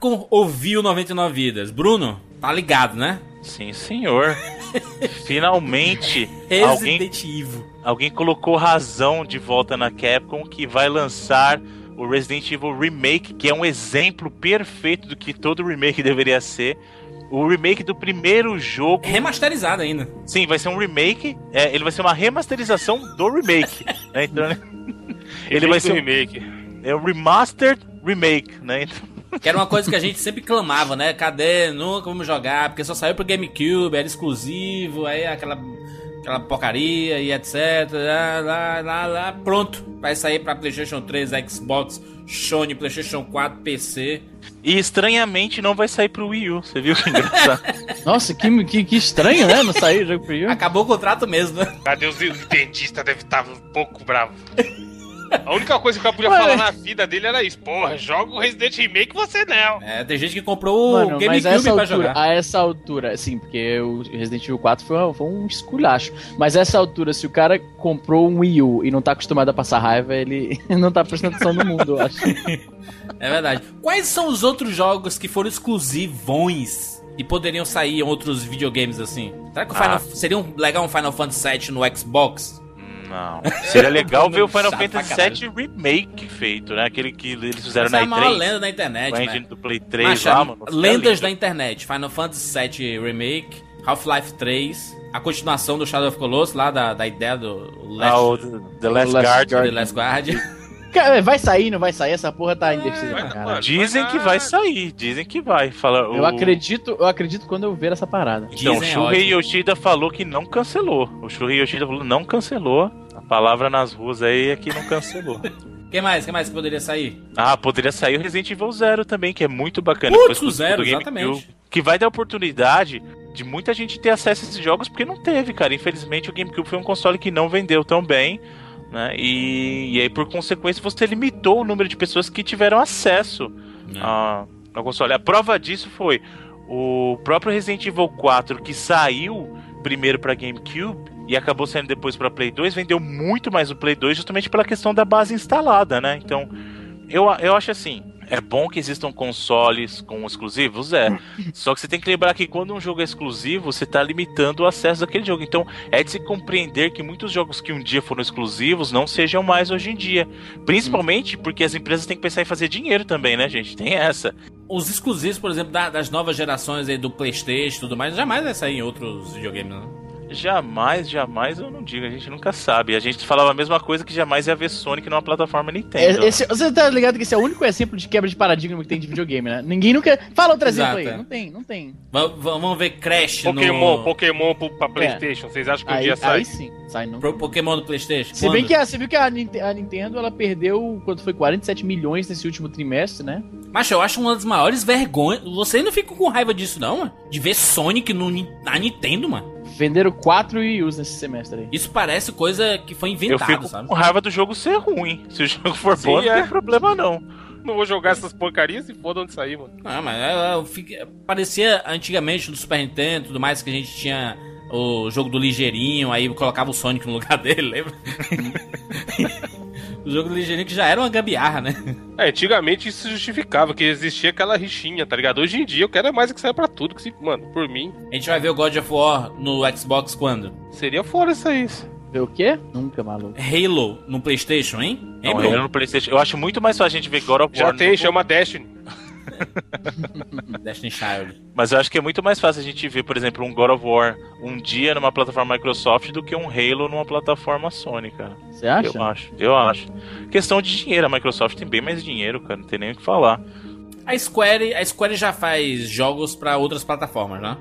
Capcom ouviu 99 vidas. Bruno, tá ligado, né? Sim, senhor. Finalmente, alguém, Resident Evil. alguém colocou razão de volta na Capcom que vai lançar o Resident Evil Remake, que é um exemplo perfeito do que todo remake deveria ser. O remake do primeiro jogo. Remasterizado ainda. Sim, vai ser um remake. é, ele vai ser uma remasterização do remake. né? Então, ele vai ser um, remake. é um remastered remake, né? Então, Que era uma coisa que a gente sempre clamava, né? Cadê? Nunca vamos jogar, porque só saiu pro GameCube, era exclusivo, aí aquela, aquela porcaria e etc. Lá, lá, lá, lá. Pronto. Vai sair pra PlayStation 3, Xbox, Sony, PlayStation 4, PC. e estranhamente não vai sair pro Wii U. Você viu que engraçado? Nossa, que, que, que estranho, né? Não saiu o jogo pro Wii. Acabou o contrato mesmo, né? Cadê os dentistas? Deve estar um pouco bravo. A única coisa que o cara podia Ué. falar na vida dele era isso. Porra, joga o Resident Remake você não. É, tem gente que comprou o Mano, mas a GameCube essa pra altura, jogar. a essa altura, sim, porque o Resident Evil 4 foi, um- foi um esculacho. Mas a essa altura, se o cara comprou um Wii U e não tá acostumado a passar raiva, ele não tá prestando atenção no mundo, eu acho. É verdade. Quais são os outros jogos que foram exclusivões e poderiam sair em outros videogames assim? Será que o Final, Ah. seria um, legal um Final Fantasy VII no Xbox? Não. Seria legal ver o Final Fantasy VII Remake feito, né? Aquele que eles fizeram Essa é na a maior E3. lenda da internet, Com a né? engine do Play 3 Macha, lá, mano. lendas É da internet. Final Fantasy VII Remake, Half-Life 3, a continuação do Shadow of Colossus, lá da, da ideia do Last, Ah, o The Last Last Guard. The Last Guard. Cara, vai sair, não vai sair? Essa porra tá indecisa pra caralho. Dizem que vai sair, dizem que vai. Fala, Eu o- acredito, eu acredito quando eu ver essa parada. Então, o Dizem, Shuhei ótimo. Yoshida falou que não cancelou. O Shuhei Yoshida falou não cancelou. Palavra nas ruas aí é que não cancelou. Quem mais? Quem mais que poderia sair? ah, poderia sair o Resident Evil Zero também, que é muito bacana. Putz, o Zero, exatamente. Que vai dar oportunidade de muita gente ter acesso a esses jogos, porque não teve, cara. Infelizmente o GameCube foi um console que não vendeu tão bem. Né? E, e aí, por consequência, você limitou o número de pessoas que tiveram acesso a- ao console. A prova disso foi o próprio Resident Evil 4, que saiu primeiro para GameCube e acabou saindo depois para Play 2, vendeu muito mais o Play 2 justamente pela questão da base instalada, né? Então, eu, eu acho assim, é bom que existam consoles com exclusivos, é. Só que você tem que lembrar que quando um jogo é exclusivo, você está limitando o acesso daquele jogo. Então, é de se compreender que muitos jogos que um dia foram exclusivos não sejam mais hoje em dia. Principalmente porque as empresas têm que pensar em fazer dinheiro também, né, gente? Tem essa. Os exclusivos, por exemplo, da- das novas gerações aí do Playstation e tudo mais, jamais vai sair em outros videogames, né? Jamais, jamais eu não digo, a gente nunca sabe. A gente falava a mesma coisa que jamais ia ver Sonic numa plataforma Nintendo. É, esse- você tá ligado que esse é o único exemplo de quebra de paradigma que tem de videogame, né? Ninguém nunca. Fala outro exemplo Exato, aí. é. Não tem, não tem. Va- Vamos ver Crash Pokémon, no... Pokémon pra Playstation. Vocês acham que um Aí, dia sai? aí sim, sai não. Pro Pokémon do Playstation? Se bem que a, você viu que a, a Nintendo ela perdeu quanto foi 47 milhões nesse último trimestre, né? Mas eu acho uma das maiores vergonhas. Você não fica com raiva disso, não, mano? De ver Sonic no, na Nintendo, mano. Venderam 4 Wii U's nesse semestre aí. Isso parece coisa que foi eu inventado, fico sabe? com raiva do jogo ser ruim. Se o jogo for Sim, bom, não é. tem problema não. Não vou jogar essas porcarias e foda onde sair, mano. Ah, mas é, é, fica- parecia antigamente no Super Nintendo e tudo mais que a gente tinha o jogo do ligeirinho, aí colocava o Sonic no lugar dele, lembra? o jogo do que já era uma gambiarra, né? É, antigamente isso justificava que existia aquela rixinha, tá ligado? Hoje em dia eu quero é mais que saia pra tudo. Que se, mano, por mim, A gente vai ver o God of War no Xbox quando? seria fora isso aí. Vê o quê? Nunca, maluco. Halo no Playstation, hein? Hein, Não, Bruno? eu no PlayStation. Eu acho muito mais fácil a gente ver God of Já War. tem, no- chama Destiny. Destiny Child. Mas eu acho que é muito mais fácil a gente ver, por exemplo, um God of War um dia numa plataforma Microsoft do que um Halo numa plataforma Sony, cara. Você acha? Eu acho, eu acho. Questão de dinheiro, a Microsoft tem bem mais dinheiro, cara. Não tem nem o que falar. A Square, a Square já faz jogos pra outras plataformas, né?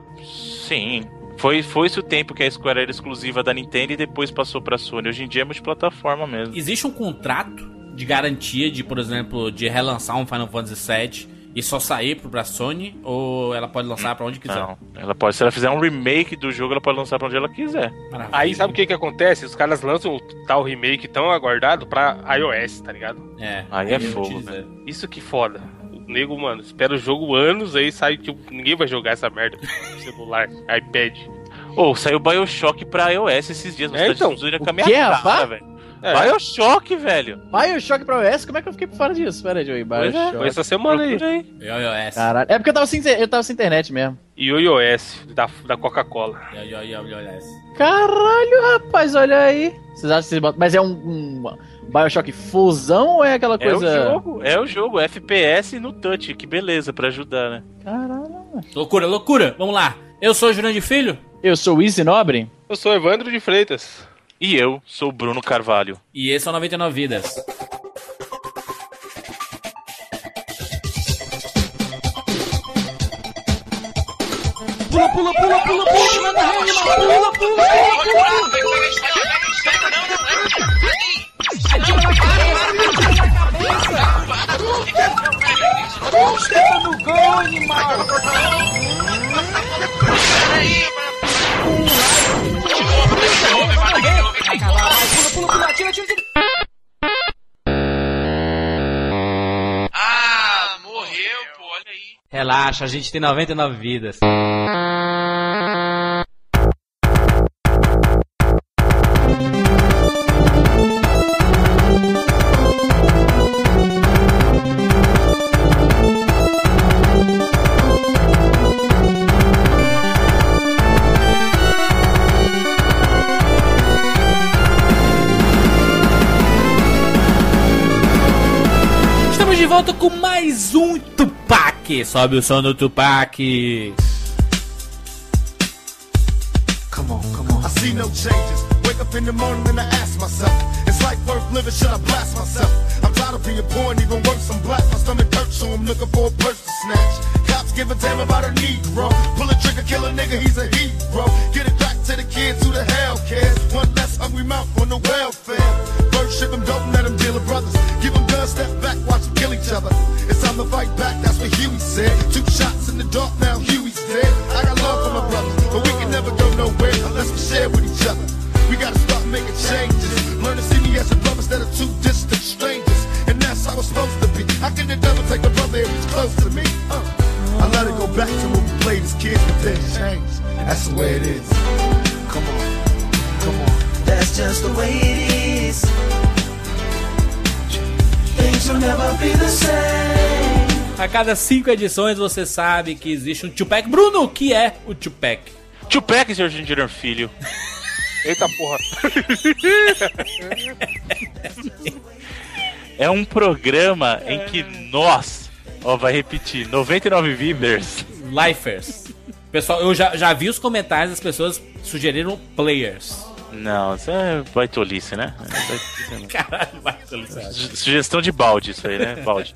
Sim. Foi, foi esse o tempo que a Square era exclusiva da Nintendo e depois passou pra Sony. Hoje em dia é multiplataforma mesmo. Existe um contrato de garantia de, por exemplo, de relançar um Final Fantasy VII e só sair pro- pra Sony? Ou ela pode lançar pra onde quiser? Não. Ela pode, se ela fizer um remake do jogo, ela pode lançar pra onde ela quiser. Maravilha. Aí sabe o que que acontece? Os caras lançam o tal remake tão aguardado pra iOS, tá ligado? É, Aí é fogo, dizer. Isso que foda. O nego, mano, espera o jogo anos, aí sai, tipo, ninguém vai jogar essa merda no celular, iPad. Ou saiu Bioshock pra iOS esses dias. Você É, tá então. O a minha quê, cara, velho. É. Bioshock, velho. Bioshock pra iOS? Como é que eu fiquei por fora disso? Pera aí, Joey. É, Bioshock. Foi essa semana aí. Aí. iOS. Caralho. É porque eu tava sem, eu tava sem internet mesmo. E o iOS, da, da Coca-Cola. iOS. Caralho, rapaz, olha aí. Vocês acham que vocês botam... Mas é um, um Bioshock fusão ou é aquela É o coisa. jogo, é o jogo, FPS no touch, que beleza pra ajudar, né? Caralho. Loucura, loucura. Vamos lá. Eu sou o Jurandir Filho. Eu sou o Easy Nobre. Eu sou Evandro de Freitas. E eu sou o Bruno Carvalho. E esse é o 99 Vidas. Ah, morreu, pô, olha aí. Relaxa, a gente tem 99 vidas. Volta com mais um Tupac. Sobe o som do Tupac. I see no changes. Wake up in the morning and I ask myself, is life worth living? Should I blast myself? Tired of being poor and even worse, I'm black. My stomach hurts, so I'm looking for a purse to snatch. Cops give a damn about a Negro. Pull a trigger, kill a nigga, he's a hero. Get it back to the kids who the hell cares. One less hungry mouth on the welfare. First ship them, don't let them deal with brothers. Give them guns, step back, watch them kill each other. It's time to fight back, that's what Huey said. Two shots in the dark, now Huey's dead. I got love for my brothers, but we can never go nowhere unless we share with each other. We gotta start making changes. Learn to see me as a brother instead of two distant strangers. That's how it's supposed to be. How can the devil take a brother if he's close to me? Uh. I let it go back to when we played as kids, but things changed. That's the way it is. Come on, come on. That's just the way it is. Things will never be the same. A cada cinco edições você sabe que existe um Tupac. Bruno, o que é o Tupac? Tupac, senhor Ginger Filho. Eita porra. É um programa em que nós, ó, vai repetir, 99 Vibers. Lifers. Pessoal, eu já, já vi os comentários das pessoas sugeriram players. Não, isso é baitolice, né? É baitolice? Caralho. Su- Sugestão de balde, isso aí, né? Balde.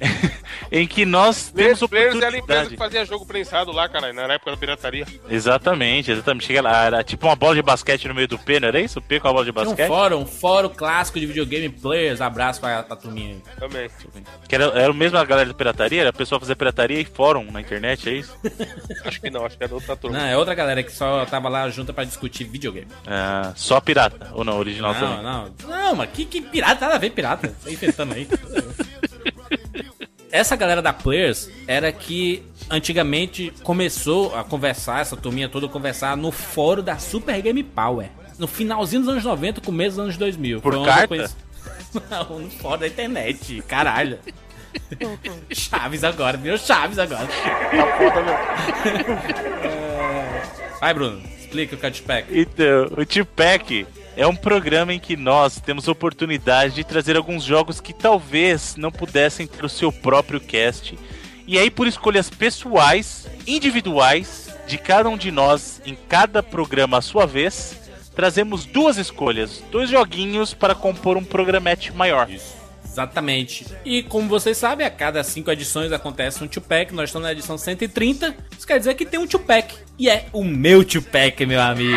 em que nós Players, temos Players era a empresa oportunidade. que fazia jogo prensado lá, cara, na época da pirataria. Exatamente, exatamente. Chega lá, era tipo uma bola de basquete no meio do P, não era isso? O P com a bola de Tinha um basquete? fórum, um fórum clássico de videogame players. Abraço pra, pra turminha aí. Também. Que era, era o mesmo a galera de pirataria? Era a pessoa fazer pirataria e fórum na internet, é isso? Acho que não, acho que era outra turma. Não, é outra galera que só tava lá junta pra discutir videogame. Ah, só pirata, ou não, original Não, também? não. Não, mas que, que pirata? Nada a ver pirata. Tá inventando aí. Essa galera da Players era que antigamente começou a conversar, essa turminha toda a conversar no fórum da Super Game Power. No finalzinho dos anos 90, começo dos anos 2000. Por carta? conheci- Não, no fórum da internet. Caralho. Chaves agora, virou Chaves agora. É. Vai, Bruno. Explica o Catchpack. Então, o Tupac é um programa em que nós temos oportunidade de trazer alguns jogos que talvez não pudessem ter o seu próprio cast. E aí, por escolhas pessoais, individuais, de cada um de nós, em cada programa à sua vez, trazemos duas escolhas, dois joguinhos para compor um programete maior. Exatamente. E como vocês sabem, a cada cinco edições acontece um Tupac. Nós estamos na edição 130. Isso quer dizer que tem um Tupac. E é o meu Tupac, meu amigo.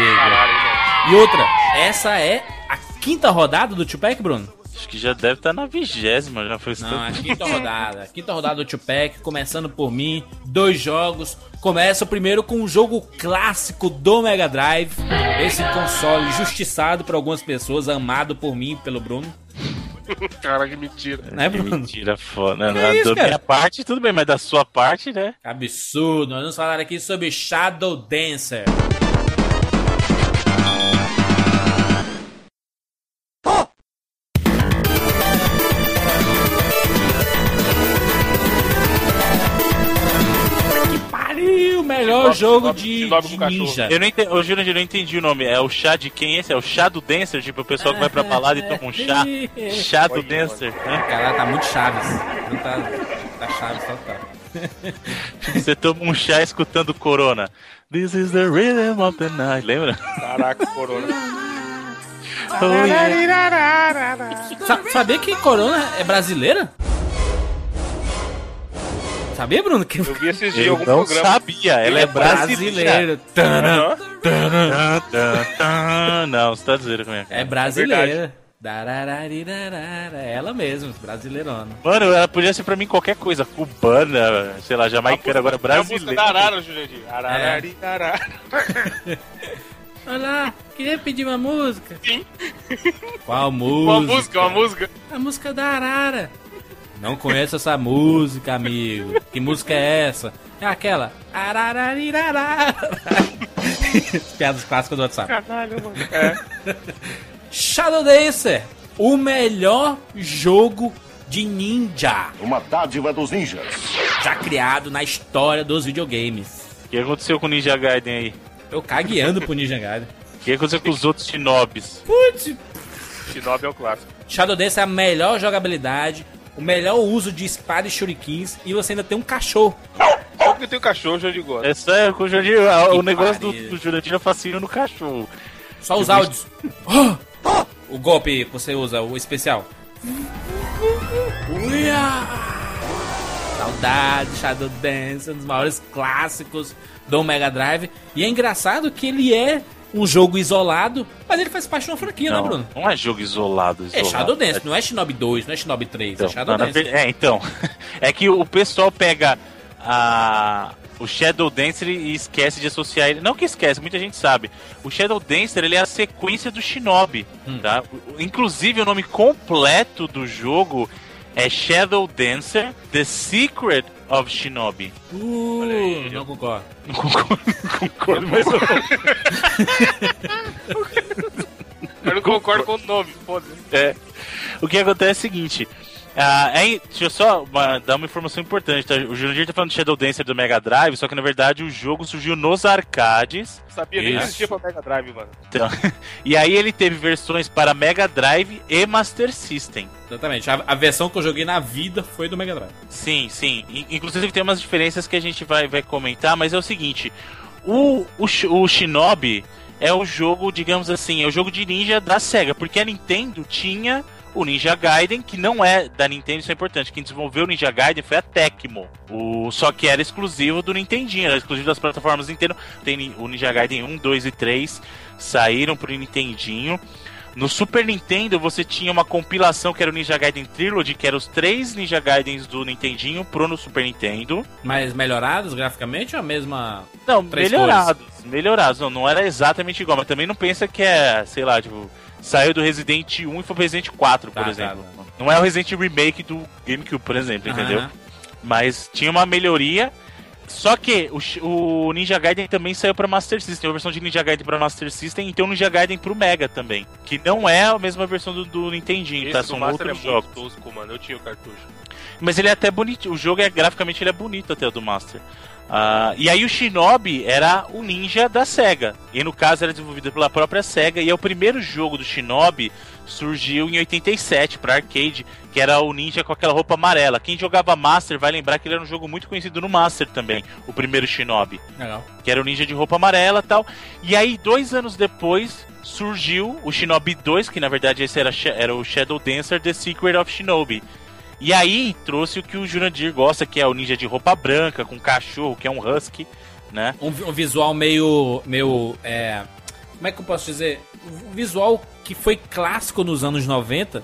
E outra, essa é a quinta rodada do Tupac, Bruno? Acho que já deve estar na vigésima, já foi Não, a quinta rodada. A quinta rodada do Tupac, começando por mim. Dois jogos. Começa o primeiro com um jogo clássico do Mega Drive. Esse console justiçado por algumas pessoas, amado por mim e pelo Bruno. Cara, que mentira. Né, Que Bruno? mentira foda. Que Da isso, da cara? minha parte, tudo bem, mas da sua parte, né? Absurdo. Nós vamos falar aqui sobre Shadow Dancer. Shinobi, jogo Shinobi, de, Shinobi de ninja. Eu não entendi, eu não entendi o nome. É o chá de quem esse? É o chá do Dancer? Tipo, o pessoal que vai pra balada e toma um chá. Chá do Dancer. né? Caralho, tá muito Chaves. Não tá, tá Chaves total. Você toma um chá escutando Corona. This is the rhythm of the night. Lembra? Caraca, corona. Oh, yeah. Sa sabia que Corona é brasileira? Sabia, Bruno? Que Eu vi esses dias algum não programa. sabia. Ela é brasileira. brasileiro. Tanã. Aham. Tan, tan, tan. Não, você tá dizendo como é. É brasileira. Darararirarara. É ela mesmo, brasileirona. Mano, ela podia ser pra mim qualquer coisa. Cubana, sei lá, jamaicana, agora É a música brasileira. da Arara, Jurandir. Ararari, arara. Olá, queria pedir uma música. Sim. Qual música? Uma música, uma música. A música da Arara. Não conheço essa música, amigo. Que música é essa? É aquela. Piadas clássicas do WhatsApp. Caralho, mano. É. Shadow Dancer, o melhor jogo de ninja Uma dádiva dos ninjas. já criado na história dos videogames. O que aconteceu com o Ninja Gaiden aí? Eu cagueando pro Ninja Gaiden. O que aconteceu com os outros Shinobis? Putz, Shinobi é o clássico. Shadow Dancer é a melhor jogabilidade, o melhor uso de espada e shurikens e você ainda tem um cachorro. Só porque tem o cachorro, Jurandir gosta. É com o Jurandir. O Que negócio do, pariu. do Jurandir é fascínio no cachorro. Só os áudios. O golpe que você usa, o especial. Uia! Saudade, Shadow Dance, um dos maiores clássicos do Mega Drive. E é engraçado que ele é um jogo isolado, mas ele faz parte de uma franquia, né, Não, Bruno? não é jogo isolado. É isolado. Shadow Dance, não é Shinobi 2, não é Shinobi 3, Então, é Shadow não, Dance. ver- é, então. É que o pessoal pega a, o Shadow Dancer e esquece de associar ele. Não que esquece, muita gente sabe. O Shadow Dancer ele é a sequência do Shinobi. Hum. Tá? Inclusive, o nome completo do jogo é Shadow Dancer The Secret of Shinobi. Uh, não concordo. Não concordo, não concordo, mas eu- Eu não concordo com o nome, foda-se. É. O que acontece é o seguinte. Ah, é, deixa eu só uma- dar uma informação importante. tá? O Jurandir tá falando de Shadow Dancer do Mega Drive, só que na verdade o jogo surgiu nos arcades. Sabia nem existia pra Mega Drive, mano. Então, e aí ele teve versões para Mega Drive e Master System. Exatamente. A, a versão que eu joguei na vida foi do Mega Drive. Sim, sim. I- Inclusive tem umas diferenças que a gente vai, vai comentar, mas é o seguinte: o, o, o Shinobi é o jogo, digamos assim, é o jogo de ninja da SEGA, porque a Nintendo tinha o Ninja Gaiden, que não é da Nintendo, isso é importante. Quem desenvolveu o Ninja Gaiden foi a Tecmo. O, só que era exclusivo do Nintendinho, era exclusivo das plataformas Nintendo. Tem o Ninja Gaiden 1, 2 e 3 saíram pro Nintendinho. No Super Nintendo você tinha uma compilação que era o Ninja Gaiden Trilogy, que eram os três Ninja Gaidens do Nintendinho pro no Super Nintendo. Mas melhorados graficamente ou a mesma. Não, melhorados. Melhorados. Não, não era exatamente igual, mas também não pensa que é, sei lá, tipo, saiu do Resident 1 e foi pro Resident 4, por Tá, exemplo. tá. Não é o Resident Remake do GameCube, por exemplo, entendeu? Aham. Mas tinha uma melhoria. Só que o, o Ninja Gaiden também saiu pra Master System. Tem uma versão de Ninja Gaiden pra Master System e tem o Ninja Gaiden pro Mega também. Que não é a mesma versão do, do Nintendinho, tá? Esse do São Master é outros muito jogos. tosco, mano. Eu tinha o cartucho. Mas ele é até bonito. O jogo é graficamente ele é bonito até o do Master. Ah, e aí o Shinobi era o ninja da SEGA. E no caso era desenvolvido pela própria SEGA. E é o primeiro jogo do Shinobi surgiu em 87 para arcade, que era o ninja com aquela roupa amarela. Quem jogava Master vai lembrar que ele era um jogo muito conhecido no Master também, o primeiro Shinobi Legal. que era o ninja de roupa amarela e tal. E aí, dois anos depois, surgiu o Shinobi 2, que na verdade esse era, era o Shadow Dancer The Secret of Shinobi. E aí trouxe o que o Jurandir gosta, que é o ninja de roupa branca, com cachorro, que é um husky, né? Um, um visual meio. meio. É, como é que eu posso dizer? Um visual que foi clássico nos anos 90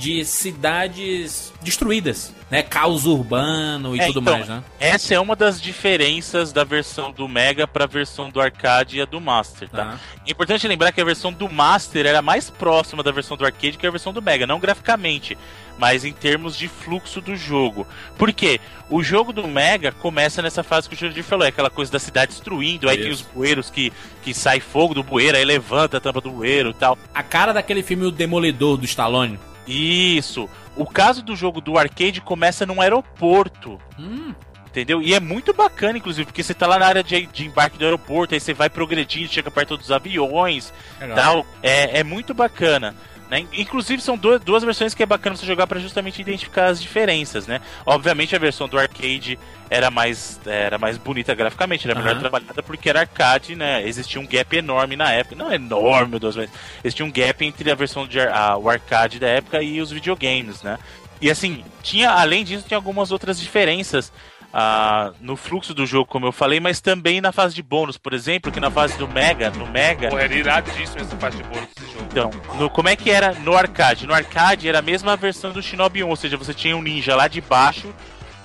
de cidades destruídas, né? Caos urbano e É, tudo então, mais, né? Essa é uma das diferenças da versão do Mega para a versão do arcade e a do Master, tá? É importante lembrar que a versão do Master era mais próxima da versão do arcade que a versão do Mega, não graficamente, mas em termos de fluxo do jogo. Por quê? O jogo do Mega começa nessa fase que o Jurandir falou, é aquela coisa da cidade destruindo, aí tem os Isso. bueiros que, que sai fogo do bueiro, aí levanta a tampa do bueiro e tal. A cara daquele filme O Demolidor do Stallone. Isso. O caso do jogo do arcade começa num aeroporto. Hum, Entendeu? E é muito bacana, inclusive, porque você tá lá na área de, de embarque do aeroporto, aí você vai progredindo, chega perto dos aviões Legal. tal. É, é muito bacana. Né? Inclusive, são duas, duas versões que é bacana você jogar para justamente identificar as diferenças, né? Obviamente, a versão do arcade era mais, era mais bonita graficamente, era melhor Aham. trabalhada porque era arcade, né? Existia um gap enorme na época. Não enorme, meu Deus, mas existia um gap entre a versão de a, o arcade da época e os videogames, né? E assim, tinha, além disso, tinha algumas outras diferenças ah, no fluxo do jogo, como eu falei, mas também na fase de bônus, por exemplo, que na fase do Mega, no Mega, Porra, era iradíssimo essa parte de bônus desse jogo. então, no, como é que era no arcade? No arcade era a mesma versão do Shinobi 1, ou seja, você tinha um ninja lá de baixo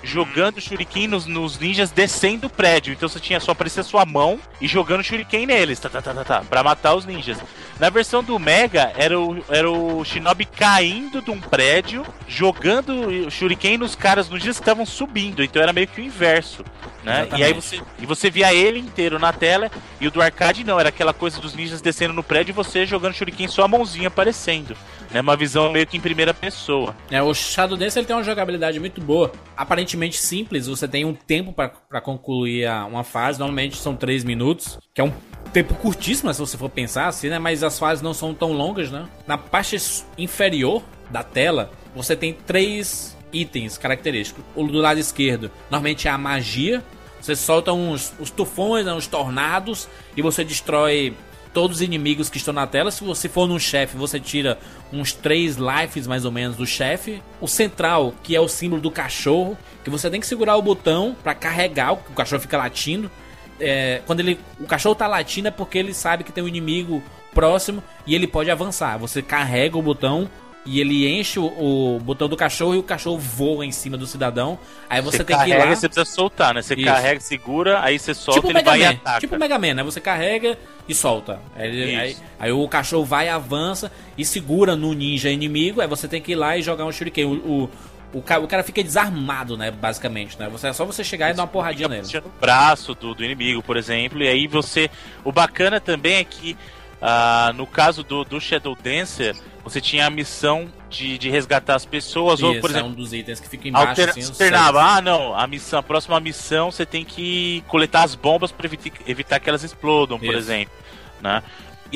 jogando shuriken nos, nos ninjas descendo o prédio. Então você tinha só aparecer sua mão e jogando shuriken neles, tá, tá, tá, tá, tá, pra matar os ninjas. Na versão do Mega, era o, era o Shinobi caindo de um prédio, jogando shuriken nos caras, nos ninjas que estavam subindo. Então era meio que o inverso, né? E aí Exatamente. você, e você via ele inteiro na tela, e o do arcade não, era aquela coisa dos ninjas descendo no prédio e você jogando shuriken só a mãozinha aparecendo. Né? Uma visão meio que em primeira pessoa. É, o Shadow Dance ele tem uma jogabilidade muito boa, aparentemente simples. Você tem um tempo pra concluir a- uma fase, normalmente são 3 minutos, que é um tempo curtíssimo, se você for pensar assim, né? Mas as fases não são tão longas, né? Na parte inferior da tela, você tem três itens característicos. O do lado esquerdo, normalmente é a magia. Você solta uns, uns tufões, né, uns tornados, e você destrói todos os inimigos que estão na tela. Se você for num chefe, você tira uns 3 lives mais ou menos do chefe. O central, que é o símbolo do cachorro, que você tem que segurar o botão pra carregar, o o cachorro fica latindo. É, quando ele, o cachorro tá latindo é porque ele sabe que tem um inimigo próximo e ele pode avançar. Você carrega o botão e ele enche o, o botão do cachorro e o cachorro voa em cima do cidadão. Aí você, tem que ir carrega, lá. você precisa soltar, né? Você Isso. carrega, segura, aí você solta, Tipo ele Mega vai e Man. ataca. Tipo o Mega Man, né? Você carrega e solta. Aí, aí, aí o cachorro vai, avança e segura no ninja inimigo. Aí você tem que ir lá e jogar um shuriken. O, o, o, ca- o cara fica desarmado, né? Basicamente, né? Você, é só você chegar e dar uma porradinha nele. puxando o braço do, do inimigo, por exemplo, e aí você. O bacana também é que ah, no caso do, do Shadow Dancer, você tinha a missão de, de resgatar as pessoas, ou Isso, por é exemplo. um dos itens que fica embaixo. Alter, assim, alternava, ah não, a missão, a próxima missão você tem que coletar as bombas para evitar, evitar que elas explodam, por Isso. exemplo, né?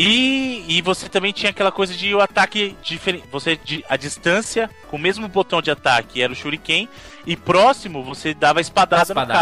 E, e você também tinha aquela coisa de o ataque diferente. Você de, a distância com o mesmo botão de ataque era o Shuriken e próximo você dava espadada, espadada. no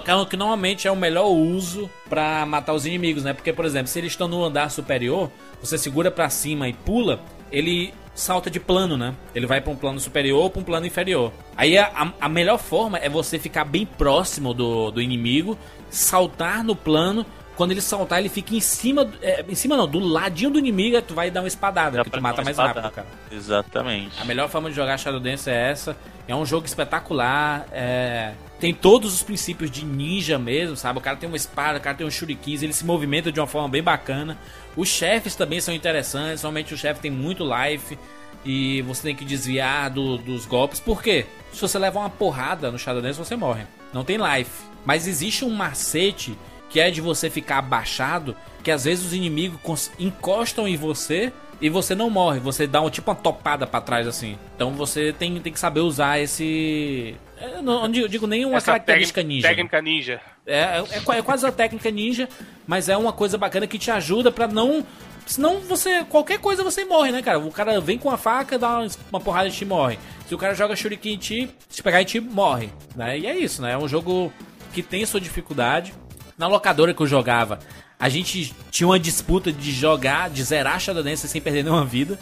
cara. Que é- Que normalmente é o melhor uso pra matar os inimigos, né? Porque, por exemplo, se eles estão no andar superior, você segura pra cima e pula, ele salta de plano, né? Ele vai pra um plano superior ou pra um plano inferior. Aí a, a- a melhor forma é você ficar bem próximo do, do inimigo, saltar no plano. Quando ele saltar, ele fica em cima. é, em cima não, do ladinho do inimigo, tu vai dar uma espadada, que tu mata mais espadada. rápido, cara. Exatamente. A melhor forma de jogar Shadow Dance é essa. É um jogo espetacular. é, Tem todos os princípios de ninja mesmo, sabe? O cara tem uma espada, o cara tem um shurikens, ele se movimenta de uma forma bem bacana. Os chefes também são interessantes. Somente o chefe tem muito life. E você tem que desviar do- dos golpes. Por quê? Se você levar uma porrada no Shadow Dance, você morre. Não tem life. Mas existe um macete que é de você ficar abaixado, que às vezes os inimigos encostam em você e você não morre, você dá um, tipo uma topada pra trás assim. Então você tem, tem que saber usar esse. Eu não, não digo, digo nem uma Essa característica ninja. Técnica ninja. É, é, é é quase a técnica ninja, mas é uma coisa bacana que te ajuda pra não. Senão você. Qualquer coisa você morre, né, cara? O cara vem com a faca, dá uma, uma porrada e te morre. Se o cara joga shuriken em ti, se pegar em ti, morre. Né? E é isso, né? É um jogo que tem sua dificuldade. Na locadora que eu jogava, a gente tinha uma disputa de jogar, de zerar Shadow Dance sem perder nenhuma vida.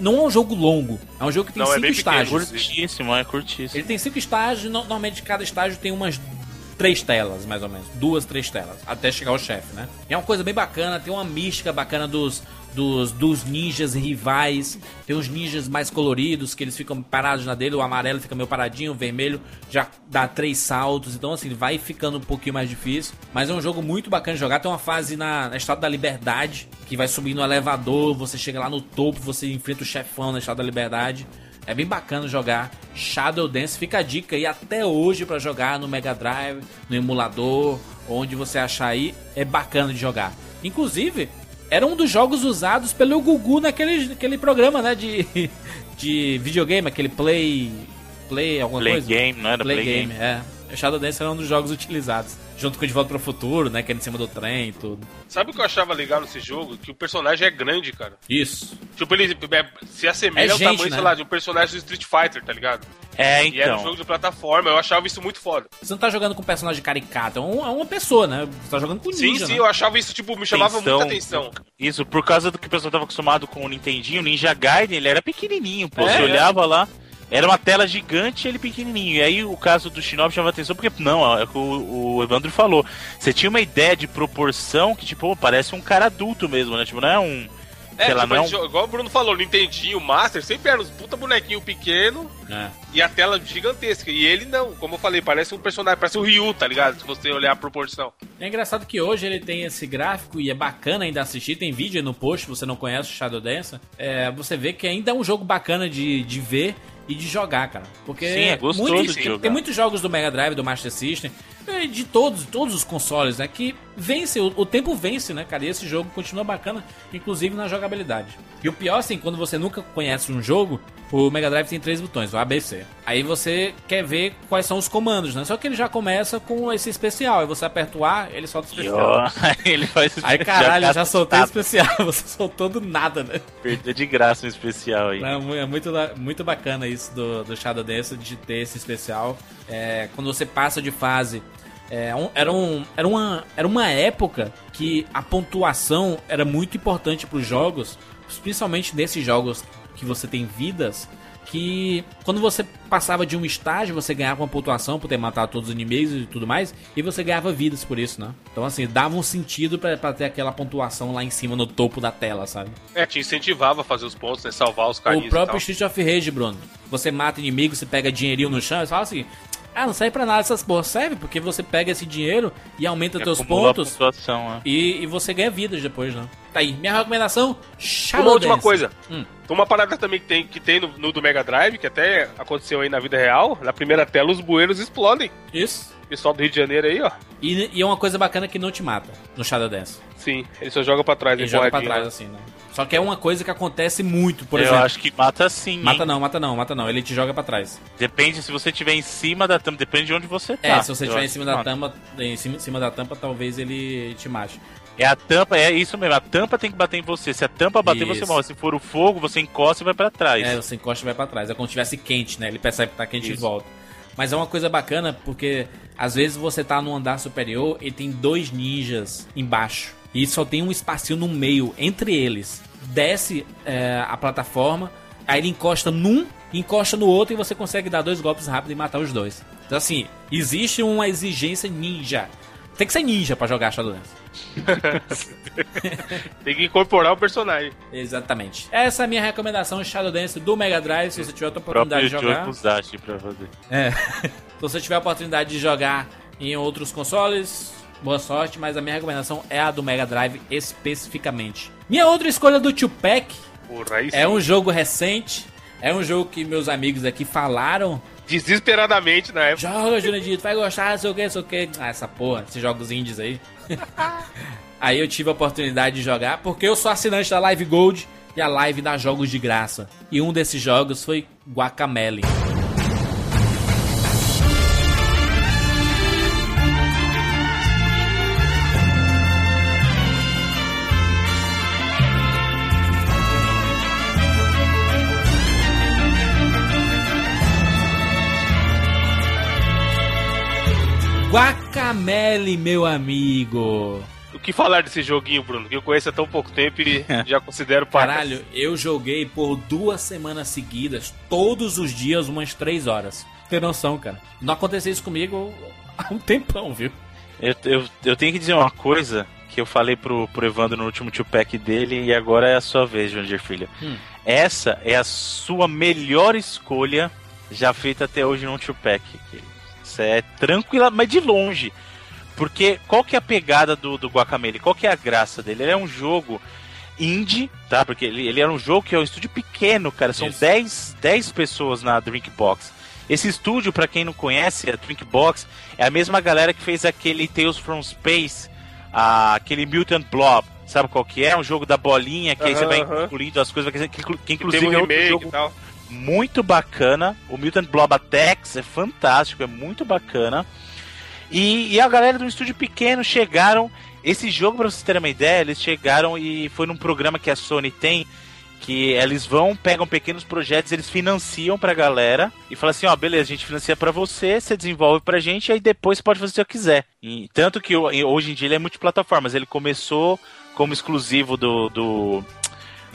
Não é um jogo longo, é um jogo que tem Não, é cinco pequeno. estágios. Curtíssimo, é curtíssimo. Ele tem cinco estágios, no- normalmente cada estágio tem umas três telas, mais ou menos. Duas, três telas, até chegar ao chefe, né? E é uma coisa bem bacana, tem uma mística bacana dos, dos, dos ninjas rivais. Tem os ninjas mais coloridos, que eles ficam parados na dele, o amarelo fica meio paradinho, o vermelho já dá três saltos, então assim, vai ficando um pouquinho mais difícil. Mas é um jogo muito bacana de jogar, tem uma fase na, na Estátua da Liberdade, que vai subir no elevador, você chega lá no topo, você enfrenta o chefão na Estátua da Liberdade. É bem bacana jogar Shadow Dance. Fica a dica aí até hoje pra jogar no Mega Drive, no emulador, onde você achar aí, é bacana de jogar. Inclusive, era um dos jogos usados pelo Gugu naquele, naquele programa, né, de, de videogame, aquele Play Play alguma Play coisa. Game, não era Play, Play Game, Game? é. Shadow Dance era um dos jogos utilizados. Junto com o De Volta para o Futuro, né? Que é em cima do trem e tudo. Sabe o que eu achava legal nesse jogo? Que o personagem é grande, cara. Isso. Tipo, ele é- se assemelha É ao gente, tamanho, né? sei lá, de um personagem do Street Fighter, tá ligado? É, E era um então. jogo de plataforma, eu achava isso muito foda. Você não tá jogando com um personagem caricato, é, um- é uma pessoa, né? Você tá jogando com Sim, ninja, sim, né? eu achava isso, tipo, me chamava Atenção. muita atenção. Isso, por causa do que o pessoal tava acostumado com o Nintendinho, o Ninja Gaiden, ele era pequenininho, pô. É, Você é. olhava lá, era uma tela gigante e ele pequenininho. E aí o caso do Shinobi chamava atenção porque, não, é o que o, Evandro falou. Você tinha uma ideia de proporção que, tipo, parece um cara adulto mesmo, né? Tipo, não é um... É, sei lá, tipo, não é gente- igual o Bruno falou, Nintendinho, Master, sempre era uns puta bonequinho pequeno É. e a tela gigantesca. E ele não, como eu falei, parece um personagem, parece o Ryu, tá ligado? Se você olhar a proporção. É engraçado que hoje ele tem esse gráfico e é bacana ainda assistir. Tem vídeo aí no post, se você não conhece o Shadow Dance. É, você vê que ainda é um jogo bacana de, de ver e de jogar, cara. Porque Sim, é gostoso muitos- de tem, jogar. tem muitos jogos do Mega Drive, do Master System, de todos, todos os consoles, né? Que vence, o, o tempo vence, né, cara? E esse jogo continua bacana, inclusive na jogabilidade. E o pior, assim, quando você nunca conhece um jogo, o Mega Drive tem três botões, o A, B, C. Aí você quer ver quais são os comandos, né? Só que ele já começa com esse especial. Aí você aperta o A, ele solta o especial. ó, ele faz Aí caralho, já, gasta soltei o especial, você soltou do nada, né? Perdeu de graça um especial aí. É, é muito, muito bacana isso do, do Shadow Dance, de ter esse especial. É, quando você passa de fase. É, um- era, um, era, uma, era uma época que a pontuação era muito importante para os jogos, principalmente nesses jogos que você tem vidas. Que quando você passava de um estágio, você ganhava uma pontuação por ter matado todos os inimigos e tudo mais, e você ganhava vidas por isso, né? Então, assim, dava um sentido pra ter aquela pontuação lá em cima no topo da tela, sabe? É, te incentivava a fazer os pontos, né? Salvar os O carinhos e próprio. Street of Rage, Bruno. Você mata inimigo, você pega dinheirinho no chão e fala assim: Ah, não serve pra nada essas porra. Serve porque você pega esse dinheiro e aumenta teus pontos né? e, e você ganha vidas depois, né? Tá aí. Minha recomendação: Shadow Uma última Dance. coisa. Hum. Uma parada também que tem, que tem no, no do Mega Drive, que até aconteceu aí na vida real. Na primeira tela, os bueiros explodem. Isso. Pessoal do Rio de Janeiro aí, ó. E, e é uma coisa bacana que não te mata no Shadow Dance. Sim, ele só joga pra trás. Ele joga pra moedinha. trás assim, né? Só que é uma coisa que acontece muito, por Eu exemplo. acho que mata sim, Mata hein? não, mata não, mata não. Ele te joga pra trás. Depende se você estiver em cima da tampa, depende de onde você tá. É, se você Eu estiver em cima da mata. tampa, em cima, em cima da tampa, talvez ele te mate. É a tampa, é isso mesmo. A tampa tem que bater em você. Se a tampa bater, você Isso. morre. Se for o fogo, você encosta e vai pra trás. É, você encosta e vai pra trás. É como se estivesse quente, né? Ele percebe que tá quente e Isso. volta. Mas é uma coisa bacana porque às vezes você tá no andar superior e tem dois ninjas embaixo. E só tem um espacinho no meio entre eles. Desce é, a plataforma, aí ele encosta num, encosta no outro e você consegue dar dois golpes rápidos e matar os dois. Então assim, existe uma exigência ninja. Tem que ser ninja pra jogar Shadowlands. Tem que incorporar o personagem. Exatamente. Essa é a minha recomendação Shadow Dance do Mega Drive. Se você tiver próprio oportunidade de jogar. Musashi pra fazer. É. Se você tiver a oportunidade de jogar em outros consoles, boa sorte, mas a minha recomendação é a do Mega Drive especificamente. Minha outra escolha do Tupac Porra, é um jogo recente, é um jogo que meus amigos aqui falaram. Desesperadamente na época. Joga, Jurandir, tu vai gostar, não sei o que, não sei o que. Ah, essa porra, esses jogos indies aí. aí eu tive a oportunidade de jogar, porque eu sou assinante da Live Gold e a Live dá jogos de graça. E um desses jogos foi Guacamele. Guacamele, meu amigo. O que falar desse joguinho, Bruno? Que eu conheço há tão pouco tempo e já considero para. Caralho, eu joguei por duas semanas seguidas, todos os dias, umas três horas. Tem noção, cara. Não aconteceu isso comigo há um tempão, viu? Eu, eu, eu tenho que dizer uma coisa que eu falei pro, pro Evandro no último two-pack dele e agora é a sua vez, Jandir Filha. Hum. Essa é a sua melhor escolha já feita até hoje num two-pack. Isso é tranquila, mas de longe. Porque qual que é a pegada do, do Guacamele? Qual que é a graça dele? Ele é um jogo indie, tá? Porque ele, ele era um jogo que é um estúdio pequeno, cara. São Isso. 10, 10 pessoas na Drinkbox. Esse estúdio, pra quem não conhece, a Drinkbox, é a mesma galera que fez aquele Tales from Space, ah, aquele Mutant Blob. Sabe qual que é? Um jogo da bolinha, que aí você vai incluindo as coisas, que, que, que inclusive um é outro jogo e tal. Muito bacana. O Mutant Blob Attacks é fantástico, é muito bacana. E, e a galera um estúdio pequeno chegaram. Esse jogo, pra vocês terem uma ideia, eles chegaram e foi num programa que a Sony tem. Que eles vão, pegam pequenos projetos, eles financiam pra galera e falam assim: ó, beleza, a gente financia pra você, você desenvolve pra gente, e aí depois você pode fazer o que você quiser. E, tanto que ho- hoje em dia ele é multiplataformas. Ele começou como exclusivo do, do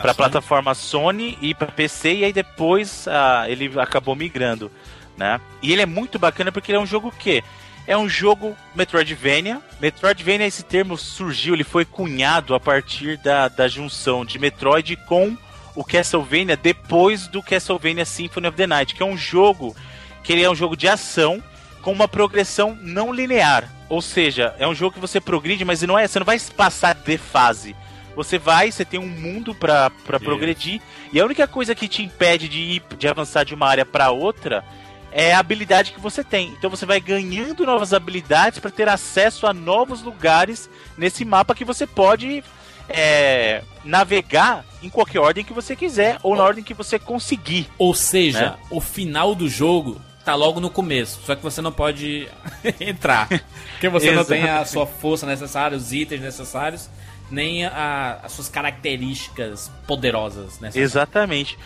para plataforma Sony e para PC e aí depois ah, ele acabou migrando, né? E ele é muito bacana porque ele é um jogo que é um jogo Metroidvania. Metroidvania esse termo surgiu, ele foi cunhado a partir da, da junção de Metroid com o Castlevania depois do Castlevania Symphony of the Night, que é um jogo que ele é um jogo de ação com uma progressão não linear. Ou seja, é um jogo que você progride, mas não é, você não vai passar de fase. Você vai, você tem um mundo pra pra progredir, e a única coisa que te impede de ir, de avançar de uma área pra outra é a habilidade que você tem. Então você vai ganhando novas habilidades para ter acesso a novos lugares nesse mapa que você pode é, navegar em qualquer ordem que você quiser ou na ordem que você conseguir. Ou seja, Né? o final do jogo tá logo no começo, só que você não pode entrar. Porque você não tem a sua força necessária, os itens necessários, nem a- as suas características poderosas necessárias. Exatamente.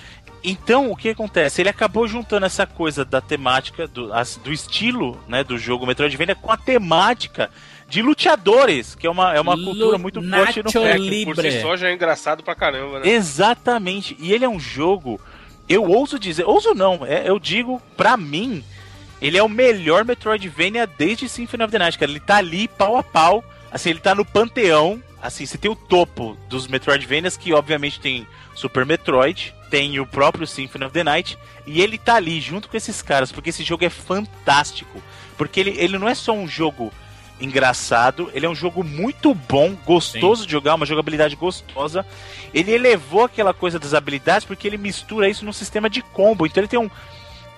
Então, o que acontece? Ele acabou juntando essa coisa da temática, do, as- do estilo né, do jogo Metroidvania com a temática de luteadores, que é uma, é uma Lu- cultura muito forte no É, que por si só já é engraçado pra caramba, né? Exatamente. E ele é um jogo, eu ouso dizer, ouso não, é, eu digo, pra mim, ele é o melhor Metroidvania desde Symphony of the Night, cara. Ele tá ali pau a pau, assim, ele tá no panteão, assim, você tem o topo dos Metroidvanias, que obviamente tem Super Metroid, tem o próprio Symphony of the Night, e ele tá ali junto com esses caras, porque esse jogo é fantástico. Porque ele, ele não é só um jogo engraçado, ele é um jogo muito bom, gostoso de jogar, uma jogabilidade gostosa. Ele elevou aquela coisa das habilidades porque ele mistura isso num sistema de combo. Então ele tem um.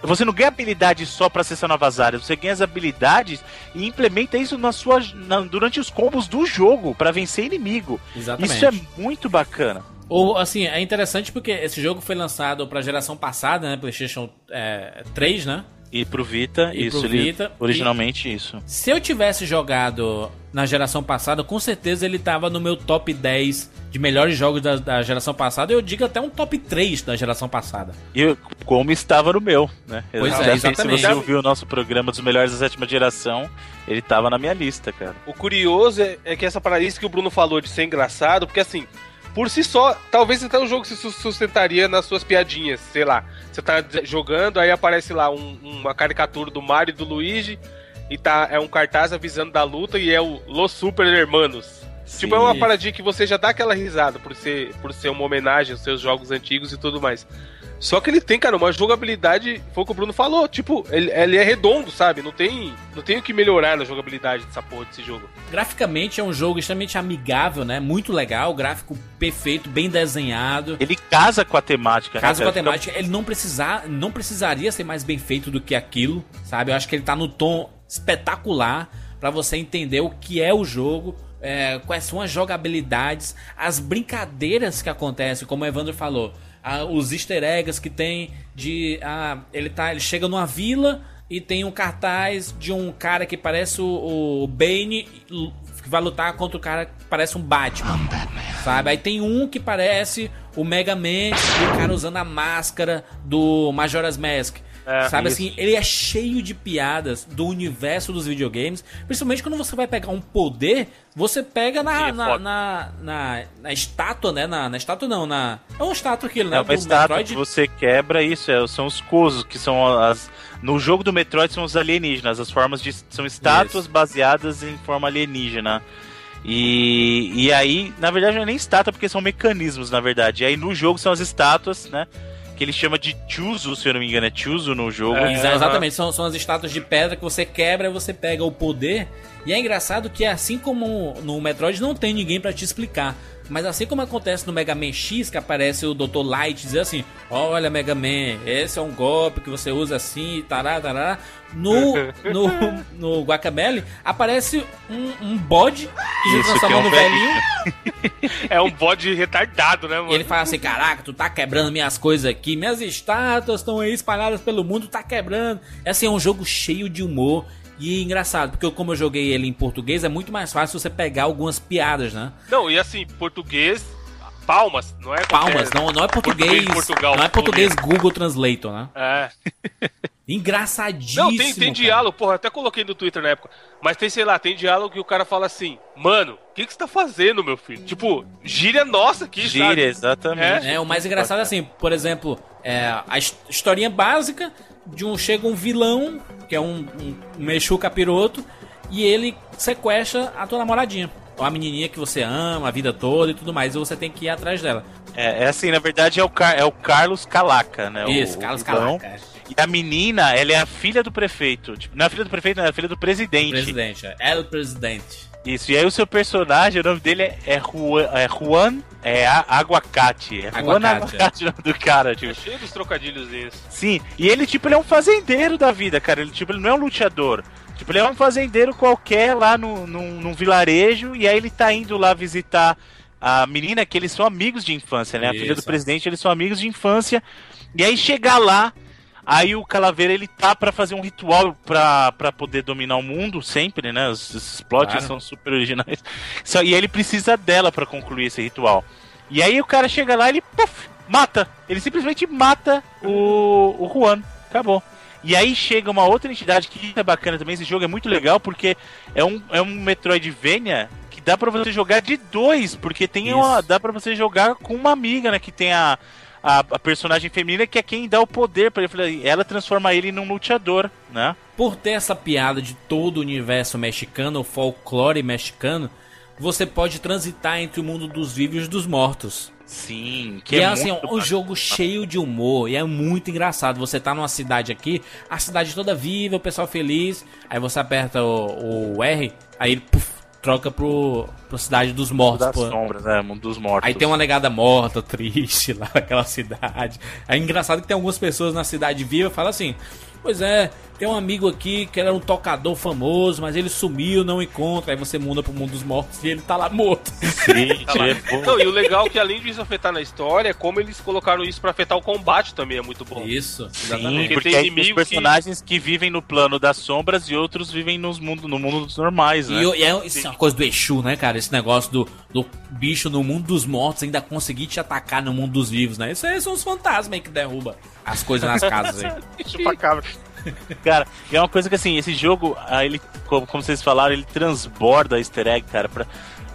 Você não ganha habilidade só para acessar novas áreas, você ganha as habilidades e implementa isso na sua, na- durante os combos do jogo para vencer inimigo. Exatamente. Isso é muito bacana. Ou, assim, é interessante porque esse jogo foi lançado pra geração passada, né? PlayStation é, 3, né? E pro Vita, E isso, pro ele- Vita, originalmente isso. Se eu tivesse jogado na geração passada, com certeza ele tava no meu top 10 de melhores jogos da, da geração passada. Eu digo até um top 3 da geração passada. E eu- como estava no meu, né? Pois é, Exatamente. Se você ouviu o nosso programa dos melhores da sétima geração, ele tava na minha lista, cara. O curioso é, é que essa parada, isso que o Bruno falou de ser engraçado, porque assim, por si só, talvez até o jogo se sus- sustentaria nas suas piadinhas, sei lá. Você tá jogando, aí aparece lá um- uma caricatura do Mario e do Luigi, e tá, é um cartaz avisando da luta, e é o Los Super Hermanos. Tipo, é uma Sim. paradinha que você já dá aquela risada por ser, por ser uma homenagem aos seus jogos antigos e tudo mais. Só que ele tem, cara, uma jogabilidade, foi o que o Bruno falou, tipo, ele, ele é redondo, sabe? Não tem, não tem o que melhorar na jogabilidade dessa porra desse jogo. Graficamente é um jogo extremamente amigável, né? Muito legal, gráfico perfeito, bem desenhado. Ele casa com a temática, Caso com né, a cara? temática, ele não, precisar, não precisaria ser mais bem feito do que aquilo, sabe? Eu acho que ele tá no tom espetacular pra você entender o que é o jogo, é, quais são as jogabilidades, as brincadeiras que acontecem, como o Evandro falou, ah, os easter eggs que tem de. Ah, ele, tá, ele chega numa vila e tem um cartaz de um cara que parece o, o Bane que vai lutar contra o cara que parece um Batman. Sabe? Aí tem um que parece o Mega Man e o cara usando a máscara do Majora's Mask. É, Sabe isso. assim, ele é cheio de piadas do universo dos videogames. Principalmente quando você vai pegar um poder, você pega na, na, na, na, na estátua, né? Na, na estátua não, na. É uma estátua aquilo, né? É uma estátua Metroid. que você quebra isso, é, são os cosos, que são as. No jogo do Metroid são os alienígenas, as formas de. São estátuas Isso. baseadas em forma alienígena. E, e aí, na verdade, não é nem estátua, porque são mecanismos, na verdade. E aí no jogo são as estátuas, né? Que ele chama de Chuzo, se eu não me engano, é Chuzo no jogo. É. Exa- Exatamente, são, são as estátuas de pedra que você quebra e você pega o poder. E é engraçado que, assim como no Metroid, não tem ninguém pra te explicar. Mas assim como acontece no Mega Man X, que aparece o Dr. Light dizer assim: Olha, Mega Man, esse é um golpe que você usa assim, tará, tará. No, no, no Guacamele aparece um, um bode que se transforma é um no velhinho. É um bode retardado, né, mano? E ele fala assim: Caraca, tu tá quebrando minhas coisas aqui, minhas estátuas estão aí espalhadas pelo mundo, tá quebrando. É assim, é um jogo cheio de humor. E engraçado, porque eu- como eu joguei ele em português, é muito mais fácil você pegar algumas piadas, né? Não, e assim, português, palmas, não é Palmas, não, não é português. Português Portugal, não é português Google Translator, né? É. Engraçadíssimo. Não, tem, tem diálogo, porra, até coloquei no Twitter na época. Mas tem, sei lá, tem diálogo que o cara fala assim, mano, o que, que você tá fazendo, meu filho? Tipo, gíria nossa aqui, Gíria, sabe? exatamente. É, o mais engraçado é assim, por exemplo, é, a his- historinha básica de um chega um vilão, que é um, um, um Mexu capiroto, e ele sequestra a tua namoradinha. Uma menininha que você ama a vida toda e tudo mais, e você tem que ir atrás dela. É, é assim, na verdade é o, Car- é o Carlos Calaca, né? o- Isso, o Carlos vilão. Calaca. E a menina, ela é a filha do prefeito. Tipo, não é a filha do prefeito, não, é a filha do presidente. Presidente, é El Presidente. Isso, e aí o seu personagem, o nome dele é, é, Juan, é Juan é a, Aguacate. É Juan Aguacate, Aguacate o nome do cara, É tipo. cheio dos trocadilhos isso. Sim, e ele, tipo, ele é um fazendeiro da vida, cara. Ele, tipo, ele não é um lutador. Tipo, ele é um fazendeiro qualquer lá no, num, num vilarejo, e aí ele tá indo lá visitar a menina, que eles são amigos de infância, né? A filha do presidente, eles são amigos de infância. E aí chegar lá, aí o Calaveira, ele tá pra fazer um ritual pra, pra poder dominar o mundo, sempre, né? Os, esses plots Claro. são super originais. Só, e aí ele precisa dela pra concluir esse ritual. E aí o cara chega lá e ele, puf, mata. Ele simplesmente mata o, o Juan. Acabou. E aí chega uma outra entidade que é bacana também. Esse jogo é muito legal porque é um, é um Metroidvania que dá pra você jogar de dois. Porque tem uma, dá pra você jogar com uma amiga, né? Que tem a, a, a personagem feminina que é quem dá o poder pra ele. Ela transforma ele num luteador, né? Por ter essa piada de todo o universo mexicano, o folclore mexicano, você pode transitar entre o mundo dos vivos e os dos mortos. Sim, que e é, é, assim, muito um jogo cheio de humor e é muito engraçado. Você tá numa cidade aqui, a cidade toda viva, o pessoal feliz, aí você aperta o, o R, aí ele puf, troca pro, pro cidade dos mortos. das pô. sombras, né? Mundo dos mortos. Aí tem uma negada morta, triste lá naquela cidade. É engraçado que tem algumas pessoas na cidade viva que falam assim: Pois é, tem um amigo aqui que era um tocador famoso, mas ele sumiu, não encontra. Aí você muda pro mundo dos mortos e ele tá lá morto. Sim, é bom. Não, e o legal é que além disso afetar na história, é como eles colocaram isso pra afetar o combate também é muito bom. Isso, Sim, exatamente. porque tem inimigos que- personagens que... vivem no plano das sombras e outros vivem nos mundo, no mundo dos normais, né? E, e é, isso é uma coisa do Exu, né, cara? Esse negócio do, do bicho no mundo dos mortos ainda conseguir te atacar no mundo dos vivos, né? Isso aí são os fantasmas aí que derruba as coisas nas casas aí. Chupacabra. Cara, e é uma coisa que assim, esse jogo, ah, ele, como, como vocês falaram, ele transborda easter egg, cara, pra,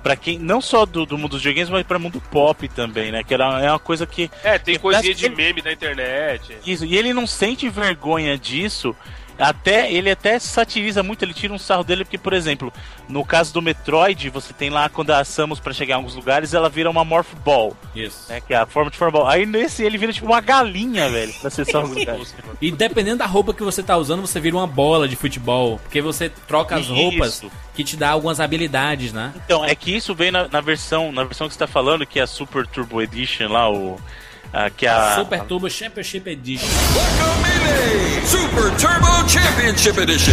pra quem, não só do, do mundo dos videogames, mas pra mundo pop também, né? Que era, é uma coisa que. É, tem coisinha de meme na internet. Isso, e ele não sente vergonha disso. Até ele até satiriza muito, ele tira um sarro dele, porque, por exemplo, no caso do Metroid, você tem lá quando a Samus pra chegar em alguns lugares, ela vira uma Morph Ball, Isso. né? Que é a forma de Morph Ball. Aí nesse ele vira tipo uma galinha, velho, pra acessar os lugares. E dependendo da roupa que você tá usando, você vira uma bola de futebol. Porque você troca as Isso. roupas que te dá algumas habilidades, né? Então, é que isso veio na, na versão, na versão que você tá falando, que é a Super Turbo Edition lá, o. a- que é a. Super Turbo Championship Edition. Super Turbo Championship Edition.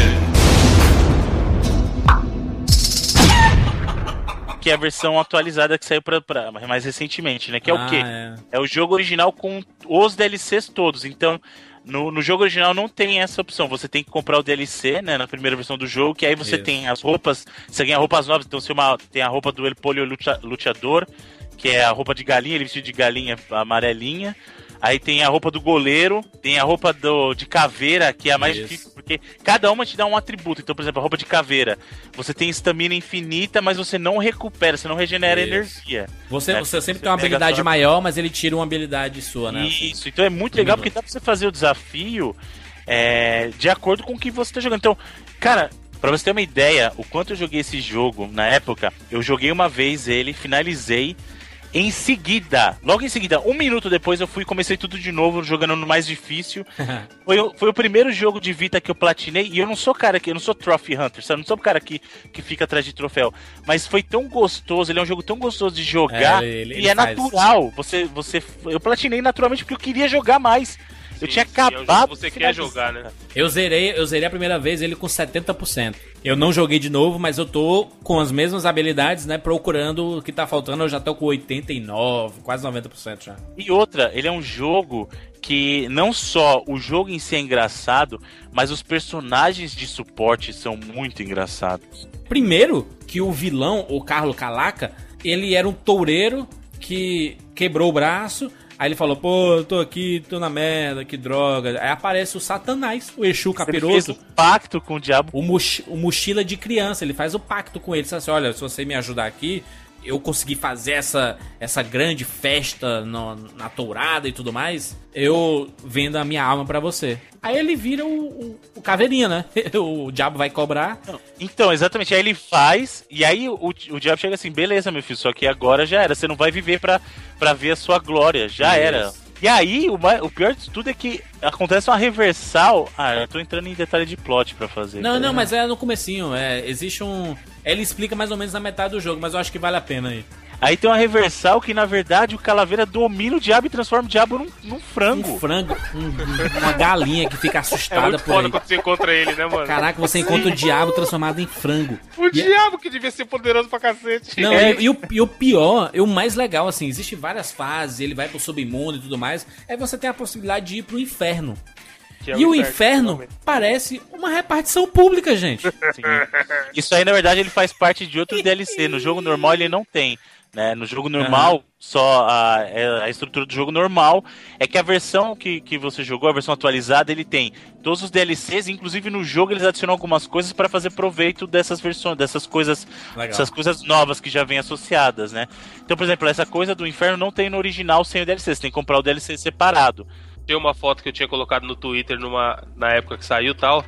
Que é a versão atualizada que saiu pra, pra- mais recentemente, né? Que é Ah, o quê? é. É o jogo original com os DLCs todos. Então, no, no jogo original não tem essa opção. Você tem que comprar o DLC, né? Na primeira versão do jogo, que aí você Isso. tem as roupas. Você ganha roupas novas. Então, você uma, tem a roupa do El Polio Lucha- Luteador, que é a roupa de galinha, ele vestido de galinha amarelinha. Aí tem a roupa do goleiro, tem a roupa do, de caveira, que é a mais Isso. difícil, porque cada uma te dá um atributo. Então, por exemplo, a roupa de caveira, você tem estamina infinita, mas você não recupera, você não regenera Isso. energia. Você, É, você sempre você tem uma habilidade maior, mas ele tira uma habilidade sua, né? Isso, então é muito legal porque dá pra você fazer o desafio é, de acordo com o que você tá jogando. Então, cara, pra você ter uma ideia, o quanto eu joguei esse jogo na época, eu joguei uma vez ele, finalizei. Em seguida, logo em seguida, um minuto depois, eu fui e comecei tudo de novo, jogando no mais difícil. foi, o- foi o primeiro jogo de Vita que eu platinei, e eu não sou cara que, eu não sou Trophy Hunter, sabe? Eu não sou o cara que, que fica atrás de troféu. Mas foi tão gostoso, ele é um jogo tão gostoso de jogar, É, ele- e ele é faz. natural. Você, você, eu platinei naturalmente porque eu queria jogar mais. Eu Sim, tinha sim, é acabado. você de quer jogar, né? Eu zerei, eu zerei a primeira vez ele com 70%. Eu não joguei de novo, mas eu tô com as mesmas habilidades, né? Procurando o que tá faltando. Eu já tô com 89, quase 90% já. E outra, ele é um jogo que não só o jogo em si é engraçado, mas os personagens de suporte são muito engraçados. Primeiro, que o vilão, o Carlo Calaca, ele era um toureiro que quebrou o braço. Aí ele falou, pô, tô aqui, tô na merda, que droga. Aí aparece o Satanás, o Exu Ele fez um pacto com o diabo. o, mochi- o mochila de criança, ele faz o pacto com ele, diz assim, olha, se você me ajudar aqui, eu conseguir fazer essa, essa grande festa no- na tourada e tudo mais, eu vendo a minha alma pra você. Aí ele vira o, o, o caveirinha, né? o diabo vai cobrar. Então, exatamente, aí ele faz, e aí o, o diabo chega assim, beleza, meu filho, só que agora já era, você não vai viver pra, pra ver a sua glória, já Isso. era. E aí, o, o pior de tudo é que acontece uma reversal. Ah, eu tô entrando em detalhe de plot pra fazer. Não, cara. não, mas é no comecinho, é, existe um... Ele explica mais ou menos na metade do jogo, mas eu acho que vale a pena aí. Aí tem uma reversal que, na verdade, o Calaveira domina o diabo e transforma o diabo num, num frango. Um frango, um- uma galinha que fica É assustada muito por foda aí. quando você encontra ele, né, mano? Caraca, você encontra o diabo transformado em frango. O diabo que devia ser poderoso pra cacete. Não, É. e, e o, e o pior, e o mais legal, assim, existe várias fases, ele vai pro submundo e tudo mais, aí você tem a possibilidade de ir pro inferno. É e o inferno, parece uma repartição pública, gente. Sim. Isso aí, na verdade, ele faz parte de outro DLC. No jogo normal ele não tem. Né? No jogo normal, só a, é- a estrutura do jogo normal é que a versão que, que você jogou, a versão atualizada, ele tem todos os DLCs, inclusive no jogo eles adicionam algumas coisas para fazer proveito dessas versões, dessas coisas, Legal. essas coisas novas que já vêm associadas, né? Então, por exemplo, essa coisa do inferno não tem no original sem o DLC, você tem que comprar o DLC separado. Tem uma foto que eu tinha colocado no Twitter numa, na época que saiu e tal.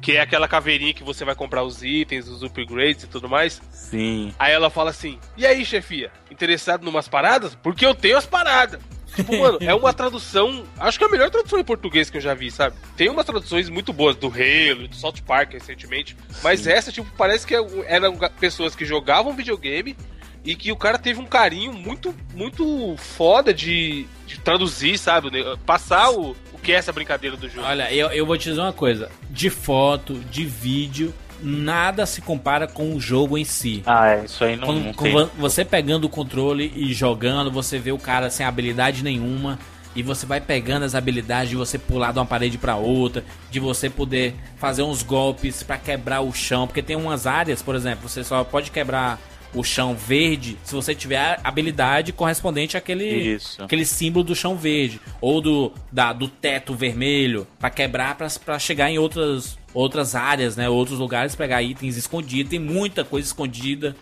Que é aquela caveirinha que você vai comprar os itens, os upgrades e tudo mais. Sim. Aí ela fala assim: E aí, chefia? Interessado numas paradas? Porque eu tenho as paradas. Tipo, mano, é uma tradução. Acho que é a melhor tradução em português que eu já vi, sabe? Tem umas traduções muito boas, do Halo, do South Park recentemente. Mas essa, tipo, parece que eram pessoas que jogavam videogame e que o cara teve um carinho muito, muito foda de, de traduzir, sabe? Passar o, o que é essa brincadeira do jogo. Olha, eu, eu vou te dizer uma coisa: de foto, de vídeo, nada se compara com o jogo em si. Ah, é, isso aí não, Quando- não com tem. vo- você pegando o controle e jogando, você vê o cara sem habilidade nenhuma. E você vai pegando as habilidades de você pular de uma parede pra outra, de você poder fazer uns golpes pra quebrar o chão, porque tem umas áreas, por exemplo, você só pode quebrar o chão verde se você tiver a habilidade correspondente àquele, Isso. aquele símbolo do chão verde ou do, da, do teto vermelho pra quebrar pra- pra chegar em outras outras áreas, né, outros lugares pegar itens escondidos, tem muita coisa escondida,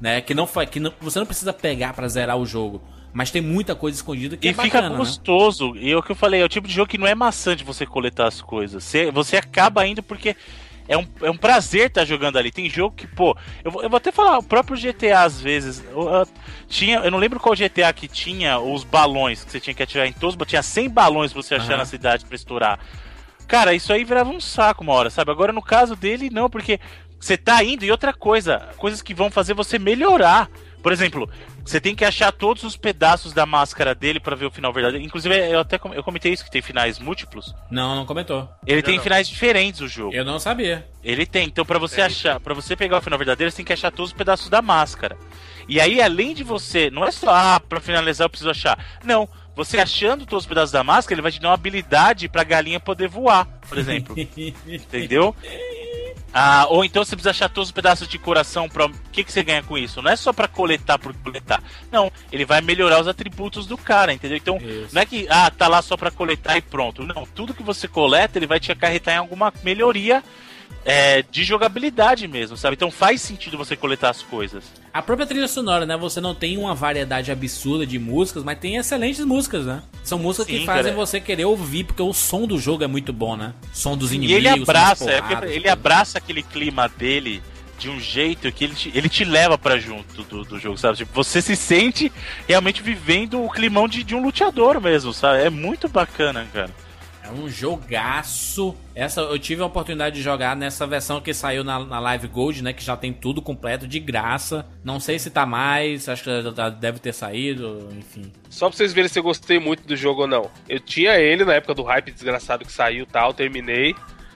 né, que não foi que não, você não precisa pegar pra zerar o jogo, mas tem muita coisa escondida que E é fica bacana, né? gostoso. E é o que eu falei, é o tipo de jogo que não é maçante você coletar as coisas. Você, você acaba indo porque é um, é um prazer estar jogando ali. Tem jogo que, pô, eu, vou- eu vou até falar, o próprio GTA às vezes. Eu, eu- tinha, eu não lembro qual GTA que tinha os balões que você tinha que atirar em todos, tinha 100 balões pra você achar Aham. na cidade pra estourar. Cara, isso aí virava um saco uma hora, sabe? Agora no caso dele, não, porque você tá indo e outra coisa, coisas que vão fazer você melhorar. Por exemplo, você tem que achar todos os pedaços da máscara dele pra ver o final verdadeiro. Inclusive, eu até com- eu comentei isso que tem finais múltiplos. Não, não comentou. Ele Não, tem não. finais diferentes o jogo. Eu não sabia. Ele tem. Então, pra você Tem, achar, para você pegar o final verdadeiro, você tem que achar todos os pedaços da máscara. E aí, além de você, não é só ah, para finalizar eu preciso achar. Não, você achando todos os pedaços da máscara, ele vai te dar uma habilidade pra galinha poder voar, por exemplo. Entendeu? Ah, ou então você precisa achar todos os pedaços de coração para o que, que você ganha com isso? Não é só pra coletar por coletar. Não, ele vai melhorar os atributos do cara, entendeu? Então, Isso. não é que ah, tá lá só pra coletar e pronto. Não, tudo que você coleta, ele vai te acarretar em alguma melhoria é, de jogabilidade mesmo, sabe? Então faz sentido você coletar as coisas. A própria trilha sonora, né? Você não tem uma variedade absurda de músicas, mas tem excelentes músicas, né? São músicas Sim, que fazem cara. você querer ouvir, porque o som do jogo é muito bom, né? Som dos E inimigos. ele som das abraça, é, porradas, ele tudo. abraça aquele clima dele de um jeito que ele te, ele te leva pra junto do, do jogo, sabe? Tipo, você se sente realmente vivendo o climão de, de um luteador mesmo, sabe? É muito bacana, cara. É um jogaço. Essa eu tive a oportunidade de jogar nessa versão que saiu na, na Live Gold, né? Que já tem tudo completo, de graça. Não sei se tá mais, acho que já deve ter saído, enfim. Só pra vocês verem se eu gostei muito do jogo ou não. Eu tinha ele na época do hype desgraçado que saiu e tal, terminei.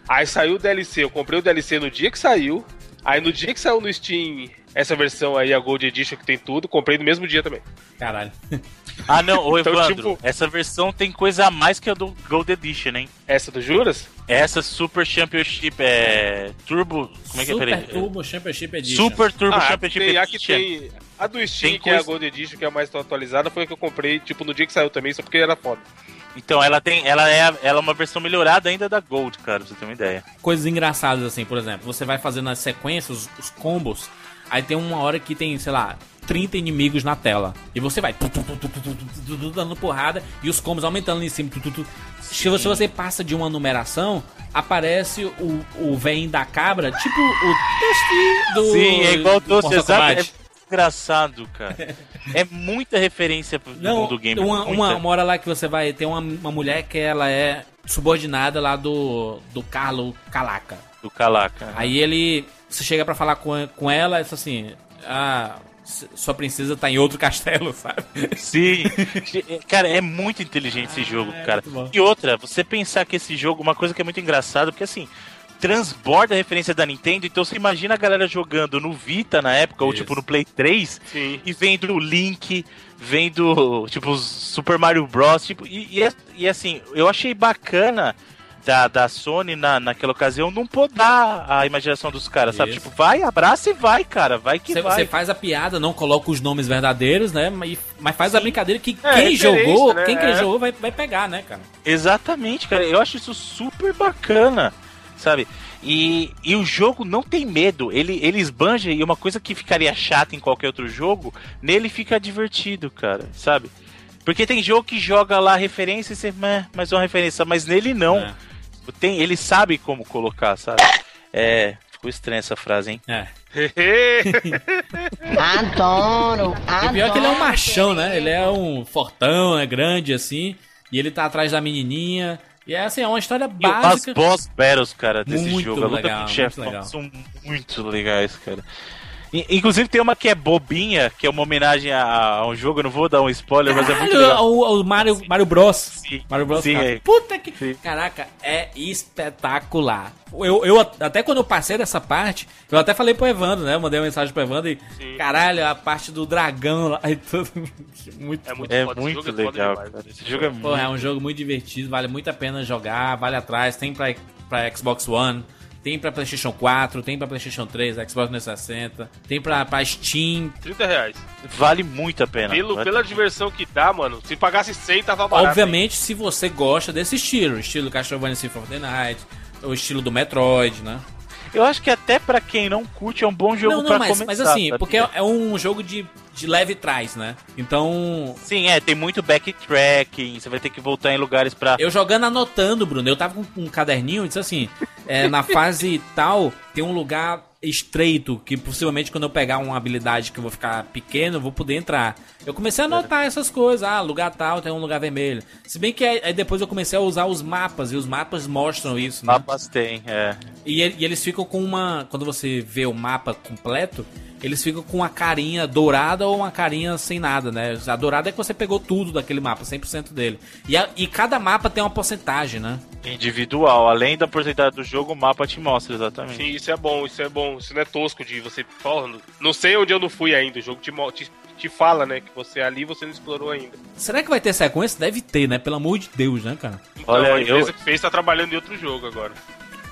Aí saiu o DLC, eu comprei o DLC no dia que saiu. Aí no dia que saiu no Steam essa versão aí, a Gold Edition que tem tudo, comprei no mesmo dia também. Caralho. Ah, não, ô Então, Evandro, tipo- essa versão tem coisa a mais que a do Gold Edition, hein? Essa do Juras? Essa Super Championship é. Turbo. Como é que é? Super. Turbo Championship Edition. Super Turbo ah, Championship tem, a que Edition. tem. A do Steam, Tem que é a coisa- Gold Edition, que é a mais atualizada, foi a que eu comprei, tipo, no dia que saiu também, só porque era foda. Então, ela tem. Ela é, ela é uma versão melhorada ainda da Gold, cara, pra você ter uma ideia. Coisas engraçadas assim, por exemplo, você vai fazendo as sequências, os, os combos, aí tem uma hora que tem, sei lá, 30 inimigos na tela. E você vai dando porrada e os combos aumentando em cima. Se você passa de uma numeração, aparece o, o vem da cabra, tipo o do. Sim, é igual doce, exato engraçado, cara. É muita referência pro Não, do game. Uma, uma, uma, hora lá que você vai tem uma, uma mulher que ela é subordinada lá do, do Carlo Calaca. Do Calaca. Aí ele. Você chega para falar com, com ela, é assim. Ah, sua princesa tá em outro castelo, sabe? Sim. cara, é muito inteligente esse jogo, cara. muito bom. E outra, você pensar que esse jogo, uma coisa que é muito engraçada, porque assim, transborda a referência da Nintendo, então você imagina a galera jogando no Vita na época, ou Isso. tipo no Play 3, Sim. e vendo o Link, vendo, tipo, Super Mario Bros. Tipo, e, e, é- e assim, eu achei bacana da, da Sony na, naquela ocasião não podar a imaginação dos caras, sabe? Isso. Tipo, vai, abraça e vai, cara, vai que Você, vai. você faz a piada, não coloca os nomes verdadeiros, né? Mas, mas faz a brincadeira que É, quem referência, jogou, né? quem, quem É. jogou vai, vai pegar, né, cara? Exatamente, cara. Eu acho isso super bacana, sabe? E, e o jogo não tem medo. Ele, ele esbanja e uma coisa que ficaria chata em qualquer outro jogo, nele fica divertido, cara, sabe? Porque tem jogo que joga lá referência e você, "Meh, mais uma referência, mas nele não. É. Tem, ele sabe como colocar, sabe? É. Ficou estranha essa frase, hein? É. Adoro, E o pior é que ele é um machão, né? Ele é um fortão, é grande assim. E ele tá atrás da menininha. E é assim, é uma história E as básica. boss battles, cara, desse Muito jogo, a luta legal, com o chefe são muito legais, cara. Inclusive tem uma que é bobinha, que é uma homenagem a, a um jogo, eu não vou dar um spoiler, mas é muito Caralho, legal. o, o Mario, Mario Bros. Sim, Mario Bros. sim, é. Puta que. Sim. Caraca, é espetacular. Eu, eu, até quando eu passei dessa parte, eu até falei pro Evandro, né? Eu mandei uma mensagem pro Evandro e. Sim. Caralho, a parte do dragão lá e tudo. Muito É muito É foda, esse muito jogo é foda legal, demais. cara. Esse jogo é muito... Pô, é um jogo muito divertido, vale muito a pena jogar, vale atrás, tem pra, pra Xbox One, tem pra Playstation 4, tem pra Playstation 3, Xbox 360, tem pra, pra Steam. 30 reais. Vale muito a pena. Pelo, Vale- pela diversão que dá, mano, se pagasse 100 tava barato. Obviamente, se você gosta desse estilo, estilo Castlevania Symphony of the Night, o estilo do Metroid, né? Eu acho que até pra quem não curte é um bom jogo não, não, pra mas, começar. mas assim, porque é, é um jogo de, de leve trás, né? Então, Sim, é, tem muito backtracking, você vai ter que voltar em lugares pra... Eu jogando anotando, Bruno. Eu tava com um caderninho e disse assim: é, na fase tal, tem um lugar estreito que possivelmente quando eu pegar uma habilidade que eu vou ficar pequeno, eu vou poder entrar. Eu comecei a anotar essas coisas. Ah, lugar tal tem um lugar vermelho. Se bem que aí, aí depois eu comecei a usar os mapas e os mapas mostram isso, né? Mapas tem, é. E, e eles ficam com uma. Quando você vê o mapa completo, eles ficam com uma carinha dourada ou uma carinha sem nada, né? A dourada é que você pegou tudo daquele mapa, 100% dele. E, a- e cada mapa tem uma porcentagem, né? Individual, além da porcentagem do jogo, o mapa te mostra exatamente. Sim, isso é bom, isso é bom. Isso não é tosco de você. Porra, não sei onde eu não fui ainda. O jogo te, mo- te, te fala, né? Que você ali você não explorou ainda. Será que vai ter sequência? Deve ter, né? Pelo amor de Deus, né, cara? Então Olha, a empresa eu- que fez tá trabalhando em outro jogo agora.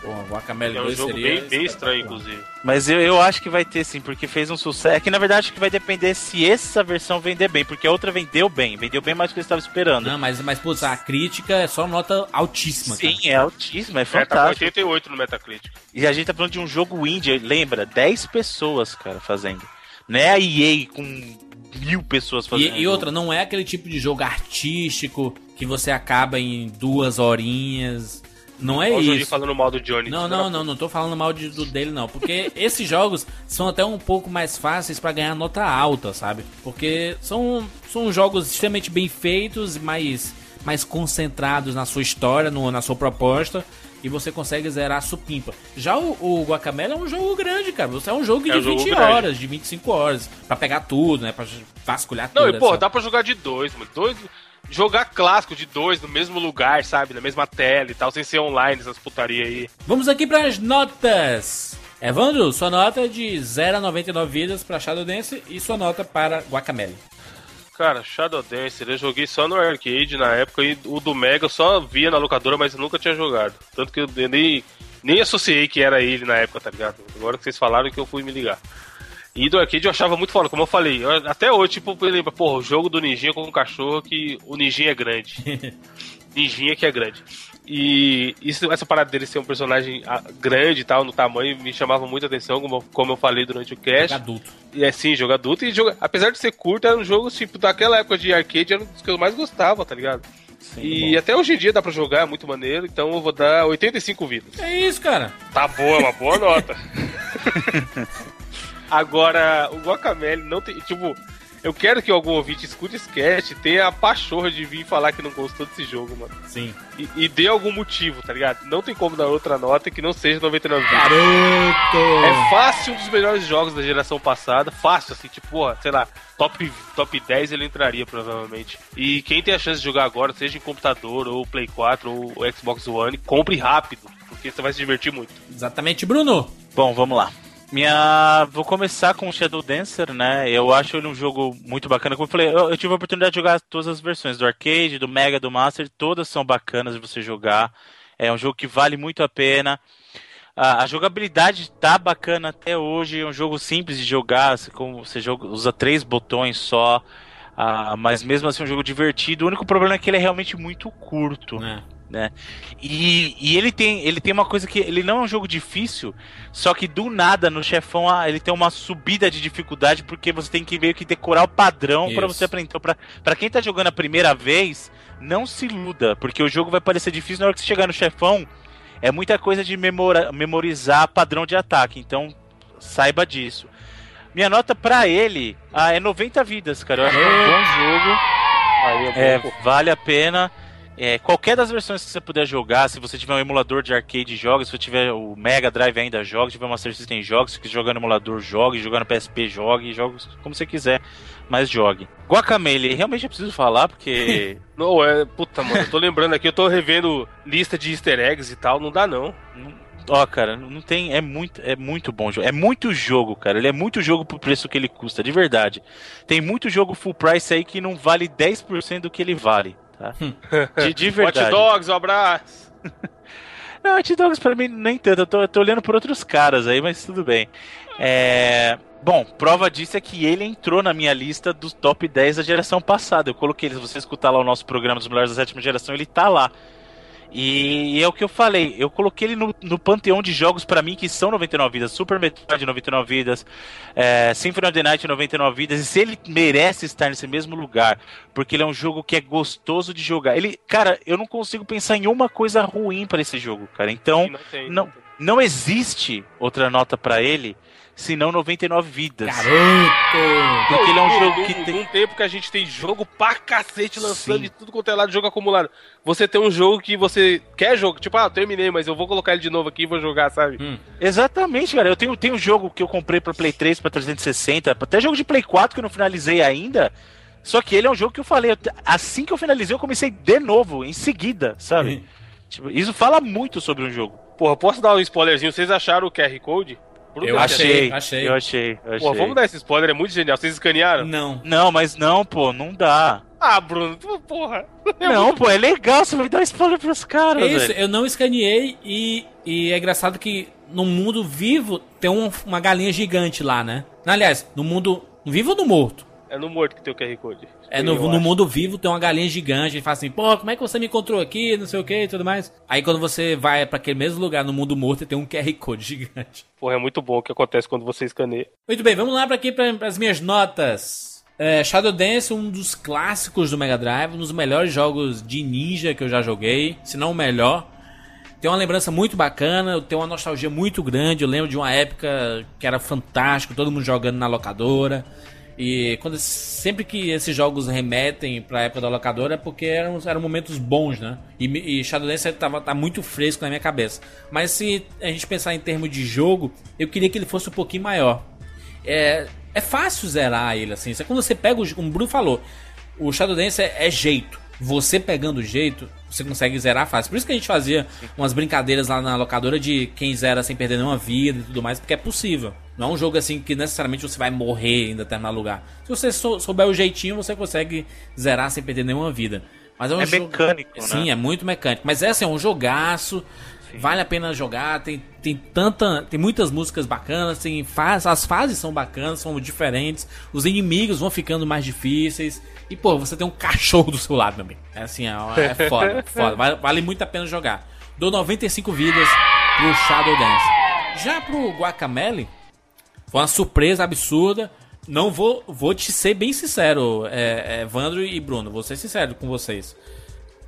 Pô, o Guacamele É um 2 jogo seria bem, bem estranho, inclusive. Mas eu, eu acho que vai ter sim, porque fez um sucesso. É que na verdade acho que vai depender se essa versão vender bem, porque a outra vendeu bem, vendeu bem mais do que eu estava esperando. Não, mas, mas putz, a crítica é só nota altíssima, Sim, cara. é altíssimo, é É, tá com fantástico. 88 no Metacritic. E a gente tá falando de um jogo indie, lembra? 10 pessoas, cara, fazendo. Não é a EA com mil pessoas fazendo. E, e outra, não é aquele tipo de jogo artístico que você acaba em duas horinhas. Não é Olha o isso. falando mal do Johnny. Não, não, não, não tô falando mal de- do dele não, porque esses jogos são até um pouco mais fáceis pra ganhar nota alta, sabe? Porque são, são jogos extremamente bem feitos e mais, mais concentrados na sua história, no- na sua proposta. E você consegue zerar supimpa. Já o, o Guacamele é um jogo grande, cara. Você é um jogo É de um jogo 20 grande. horas, de 25 horas. Pra pegar tudo, né? Pra vasculhar Não, tudo. e porra, essa- dá pra jogar de dois, mano. Dois. Jogar clássico de dois no mesmo lugar, sabe? Na mesma tela e tal, sem ser online, essas putaria aí. Vamos aqui pras notas. Evandro, sua nota é de 0 a 99 vidas pra Shadow Dance e sua nota para Guacamele. Cara, Shadow Dancer, eu joguei só no arcade na época e o do Mega eu só via na locadora, mas eu nunca tinha jogado. Tanto que eu nem, nem associei que era ele na época, tá ligado? Agora que vocês falaram que eu fui me ligar. E do arcade eu achava muito foda, como eu falei. eu- até hoje, tipo, eu lembro, porra, o jogo do Ninjinha com o cachorro que o Ninjinha é grande. Ninjinha que é grande. E isso, essa parada dele ser um personagem ah, grande e tal, no tamanho, me chamava muita atenção, como, como eu falei durante o cast. Adulto. E é sim, jogo adulto. E jogo, apesar de ser curto, era um jogo, tipo, daquela época de arcade, era um dos que eu mais gostava, tá ligado? e até hoje em dia dá pra jogar, é muito maneiro, então eu vou dar 85 vidas. É isso, cara. Tá boa, é uma boa nota. Agora, o Guacamele não tem. Tipo, eu quero que algum ouvinte escute esse cast tenha a pachorra de vir falar que não gostou desse jogo, mano. Sim. E, e dê algum motivo, tá ligado? Não tem como dar outra nota que não seja 99 vidas. Garoto! É fácil um dos melhores jogos da geração passada. Fácil, assim, tipo, porra, sei lá, top, top 10 ele entraria provavelmente. E quem tem a chance de jogar agora, seja em computador, ou Play 4, ou Xbox One, compre rápido, porque você vai se divertir muito. Exatamente, Bruno. Bom, vamos lá. Minha. Vou começar com Shadow Dancer, né? Eu acho ele um jogo muito bacana. Como eu falei, eu, eu tive a oportunidade de jogar todas as versões do arcade, do Mega, do Master, todas são bacanas de você jogar. É um jogo que vale muito a pena. A, a jogabilidade tá bacana até hoje. É um jogo simples de jogar. Você, como, você joga, usa três botões só. Ah, mas mesmo assim é um jogo divertido. O único problema é que ele é realmente muito curto É. né? E, e ele tem ele tem uma coisa que ele não é um jogo difícil, só que do nada no chefão ah, ele tem uma subida de dificuldade porque você tem que meio que decorar o padrão para você aprender. Então, pra, pra quem tá jogando a primeira vez, não se iluda, porque o jogo vai parecer difícil na hora que você chegar no chefão. É muita coisa de memora, memorizar padrão de ataque, então saiba disso. Minha nota pra ele ah, é 90 vidas, cara. Eu acho que é um bom jogo. Aí É, vale a pena. É, qualquer das versões que você puder jogar, se você tiver um emulador de arcade, joga. Se você tiver o Mega Drive ainda, joga. Se tiver uma Master System, joga. Se quiser jogar no emulador, jogue. Jogar no PSP, jogue. Joga como você quiser, mas jogue. Guacamele, realmente eu preciso falar, porque... Não, é. Puta, mano, eu tô lembrando aqui, eu tô revendo lista de easter eggs e tal, não dá não. Ó, cara, não tem. É muito, é muito bom jogo. É muito jogo, cara. Ele é muito jogo pro preço que ele custa, de verdade. Tem muito jogo full price aí que não vale 10% do que ele vale, tá? De, de Hot verdade. Dogs, um abraço. Não, Hot Dogs pra mim nem tanto. Eu tô, eu tô olhando por outros caras aí, mas tudo bem. É. Bom, prova disso é que ele entrou na minha lista dos top 10 da geração passada. Eu coloquei ele, se você escutar lá o nosso programa dos melhores da sétima geração, ele tá lá. E é o que eu falei, eu coloquei ele no, no panteão de jogos pra mim que são 99 vidas, Super Metroid 99 vidas, é, Symphony of the Night 99 vidas, e se ele merece estar nesse mesmo lugar, porque ele é um jogo que é gostoso de jogar. Ele, cara, eu não consigo pensar em uma coisa ruim pra esse jogo, cara. Então, Não tem. não, não existe outra nota pra ele senão 99 vidas. Garoto! Porque ele é um jogo que tem. Num tempo que a gente tem jogo pra cacete lançando Sim. de tudo quanto é lado, jogo acumulado. Você tem um jogo que você quer jogo, tipo, ah, eu terminei, mas eu vou colocar ele de novo aqui e vou jogar, sabe? Hum. Exatamente, cara. Eu tenho, tenho um jogo que eu comprei pra Play 3, pra 360, até jogo de Play 4 que eu não finalizei ainda. Só que ele é um jogo que eu falei, assim que eu finalizei, eu comecei de novo, em seguida, sabe? Tipo, isso fala muito sobre um jogo. Porra, posso dar um spoilerzinho? Vocês acharam o QR Code? Bruno, Eu achei, achei, achei. eu achei, eu achei. Pô, vamos dar esse spoiler, é muito genial. Vocês escanearam? Não. Não, mas não, pô, não dá. Ah, Bruno, tu- porra. Não, pô, é legal, você vai dar spoiler pros caras, É isso, velho. eu não escaneei e, e é engraçado que no mundo vivo tem um- uma galinha gigante lá, né? Aliás, no mundo no vivo ou no morto? É no morto que tem o QR Code. É no, no mundo vivo tem uma galinha gigante e fala assim, pô, como é que você me encontrou aqui, não sei o que e tudo mais. Aí quando você vai pra aquele mesmo lugar no mundo morto tem um QR Code gigante. Porra, é muito bom o que acontece quando você escaneia. Muito bem, vamos lá para aqui para as minhas notas. É, Shadow Dance, um dos clássicos do Mega Drive, um dos melhores jogos de ninja que eu já joguei, se não o melhor. tem uma lembrança muito bacana, eu tenho uma nostalgia muito grande. Eu lembro de uma época que era fantástico, todo mundo jogando na locadora. E quando sempre que esses jogos remetem pra época da locadora é porque eram, eram momentos bons, né? E, e Shadowlands tava, tá muito fresco na minha cabeça. Mas se a gente pensar em termos de jogo, eu queria que ele fosse um pouquinho maior. É, é fácil zerar ele, assim. É quando você pega, o, como o Bruno falou, o Shadowlands é, é jeito. Você pegando o jeito, você consegue zerar fácil. Por isso que a gente fazia umas brincadeiras lá na locadora de quem zera sem perder nenhuma vida e tudo mais, porque é possível. Não é um jogo assim que necessariamente você vai morrer em determinado lugar. Se você sou- souber o jeitinho, você consegue zerar sem perder nenhuma vida. Mas é um É jogo- mecânico, né? Sim, é muito mecânico. Mas essa é um jogaço. Vale a pena jogar, tem, tem tanta. Tem muitas músicas bacanas, tem faz, as fases são bacanas, são diferentes, os inimigos vão ficando mais difíceis. E, pô, você tem um cachorro do seu lado também. É assim, é, é foda, foda. Vale, vale muito a pena jogar. Dou 95 vidas pro Shadow Dance. Já pro Guacamele, foi uma surpresa absurda. Não vou, vou te ser bem sincero, é, é, Evandro e Bruno, vou ser sincero com vocês.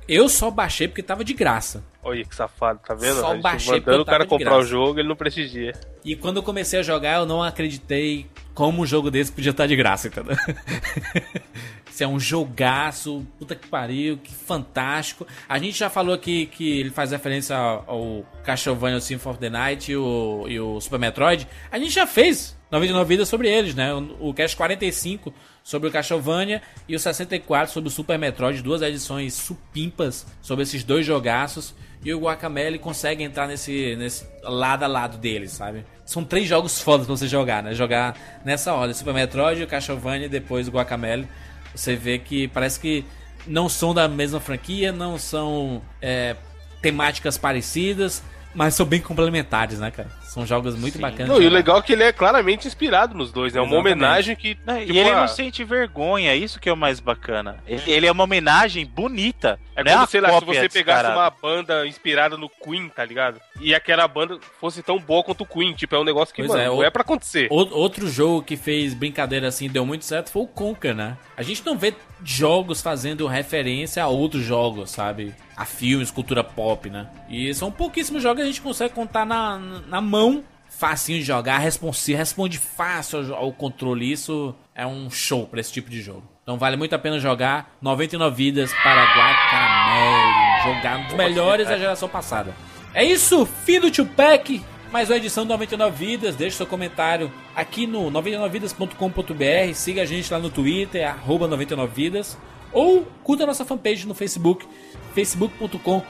Eu só baixei porque tava de graça. Olha que safado, tá vendo? Só baixei mandando o cara comprar o graça. jogo, ele não prestigia. E quando eu comecei a jogar, eu não acreditei como um jogo desse podia estar de graça, entendeu? Isso é um jogaço, puta que pariu, que fantástico. A gente já falou aqui que ele faz referência ao, Castlevania o Symphony of the Night e o, e o Super Metroid. A gente já fez 99 vidas sobre eles, né? O, o Cast 45 sobre o Castlevania e o 64 sobre o Super Metroid, duas edições supimpas sobre esses dois jogaços. E o Guacamele consegue entrar nesse, nesse lado a lado deles, sabe? São três jogos fodas pra você jogar, né? Jogar nessa ordem: Super Metroid, o Castlevania e depois o Guacamele. Você vê que parece que não são da mesma franquia, não são é, temáticas parecidas, mas são bem complementares, né, cara? São jogos muito bacanas. Não, e o legal é que ele é claramente inspirado nos dois, né? É uma homenagem que. Né, tipo, e ele ah, não sente vergonha, isso que é o mais bacana. Ele, ele é uma homenagem bonita. É não como, uma sei lá, se você pegasse uma banda inspirada no Queen, tá ligado? E aquela banda fosse tão boa quanto o Queen. Tipo, é um negócio que, Pois mano, é, não o- é pra acontecer. O- Outro jogo que fez brincadeira assim e deu muito certo foi o Conker, né? A gente não vê jogos fazendo referência a outros jogos, sabe? A filmes, cultura pop, né? E são pouquíssimos jogos que a gente consegue contar na, na mão. Facinho de jogar, responsivo, responde fácil ao, ao controle. Isso é um show pra esse tipo de jogo. Então vale muito a pena jogar 99 vidas para Guacamele. Jogar um dos melhores da geração passada. É isso, fim do Tupac. Mais uma edição do 99 Vidas. Deixe seu comentário aqui no 99vidas.com.br. Siga a gente lá no Twitter, arroba 99vidas. Ou curta a nossa fanpage no Facebook, facebook.com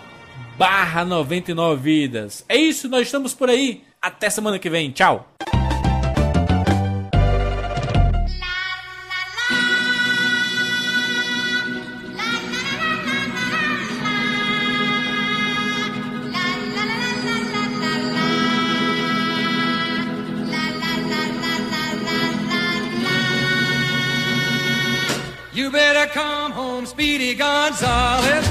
barra 99 vidas. É isso, nós estamos por aí. Até semana que vem. Tchau. You better come home, Speedy Gonzales,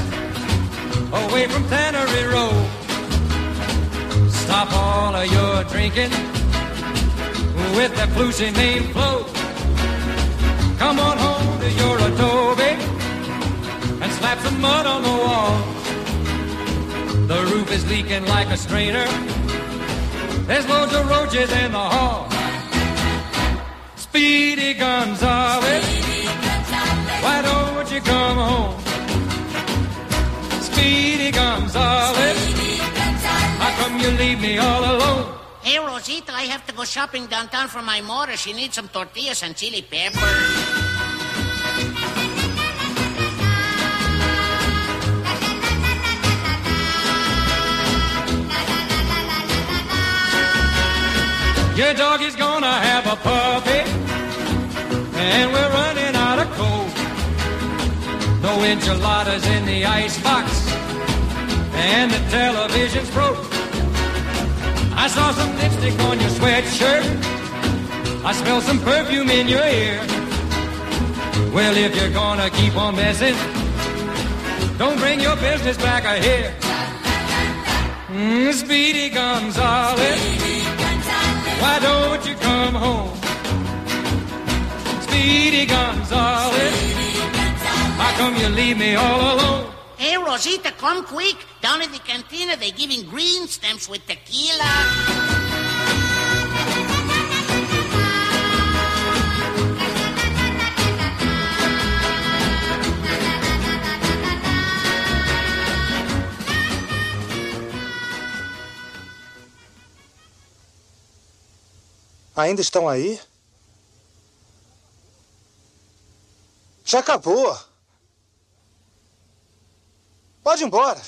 away from Tannery Road. Stop all of your drinking with that flusy name flow. Come on home to your adobe and slap some mud on the wall. The roof is leaking like a strainer. There's loads of roaches in the hall. Speedy Gonzales. Why don't you come home? Speedy How come you leave me all alone? Hey, Rosita, I have to go shopping downtown for my mother. She needs some tortillas and chili peppers. Your dog is gonna have a puppy, and we're running out of coal. No enchiladas in the icebox, and the television's broke. I saw some lipstick on your sweatshirt. I smell some perfume in your ear. Well, if you're gonna keep on messing, don't bring your business back here. Mm, Speedy Gonzales. Why don't you come home? Speedy Gonzales. How come you leave me all alone? Hey, Rosita, come quick. Down at the cantina, they're giving green stamps with tequila. Ainda estão aí? Já acabou. Pode ir embora.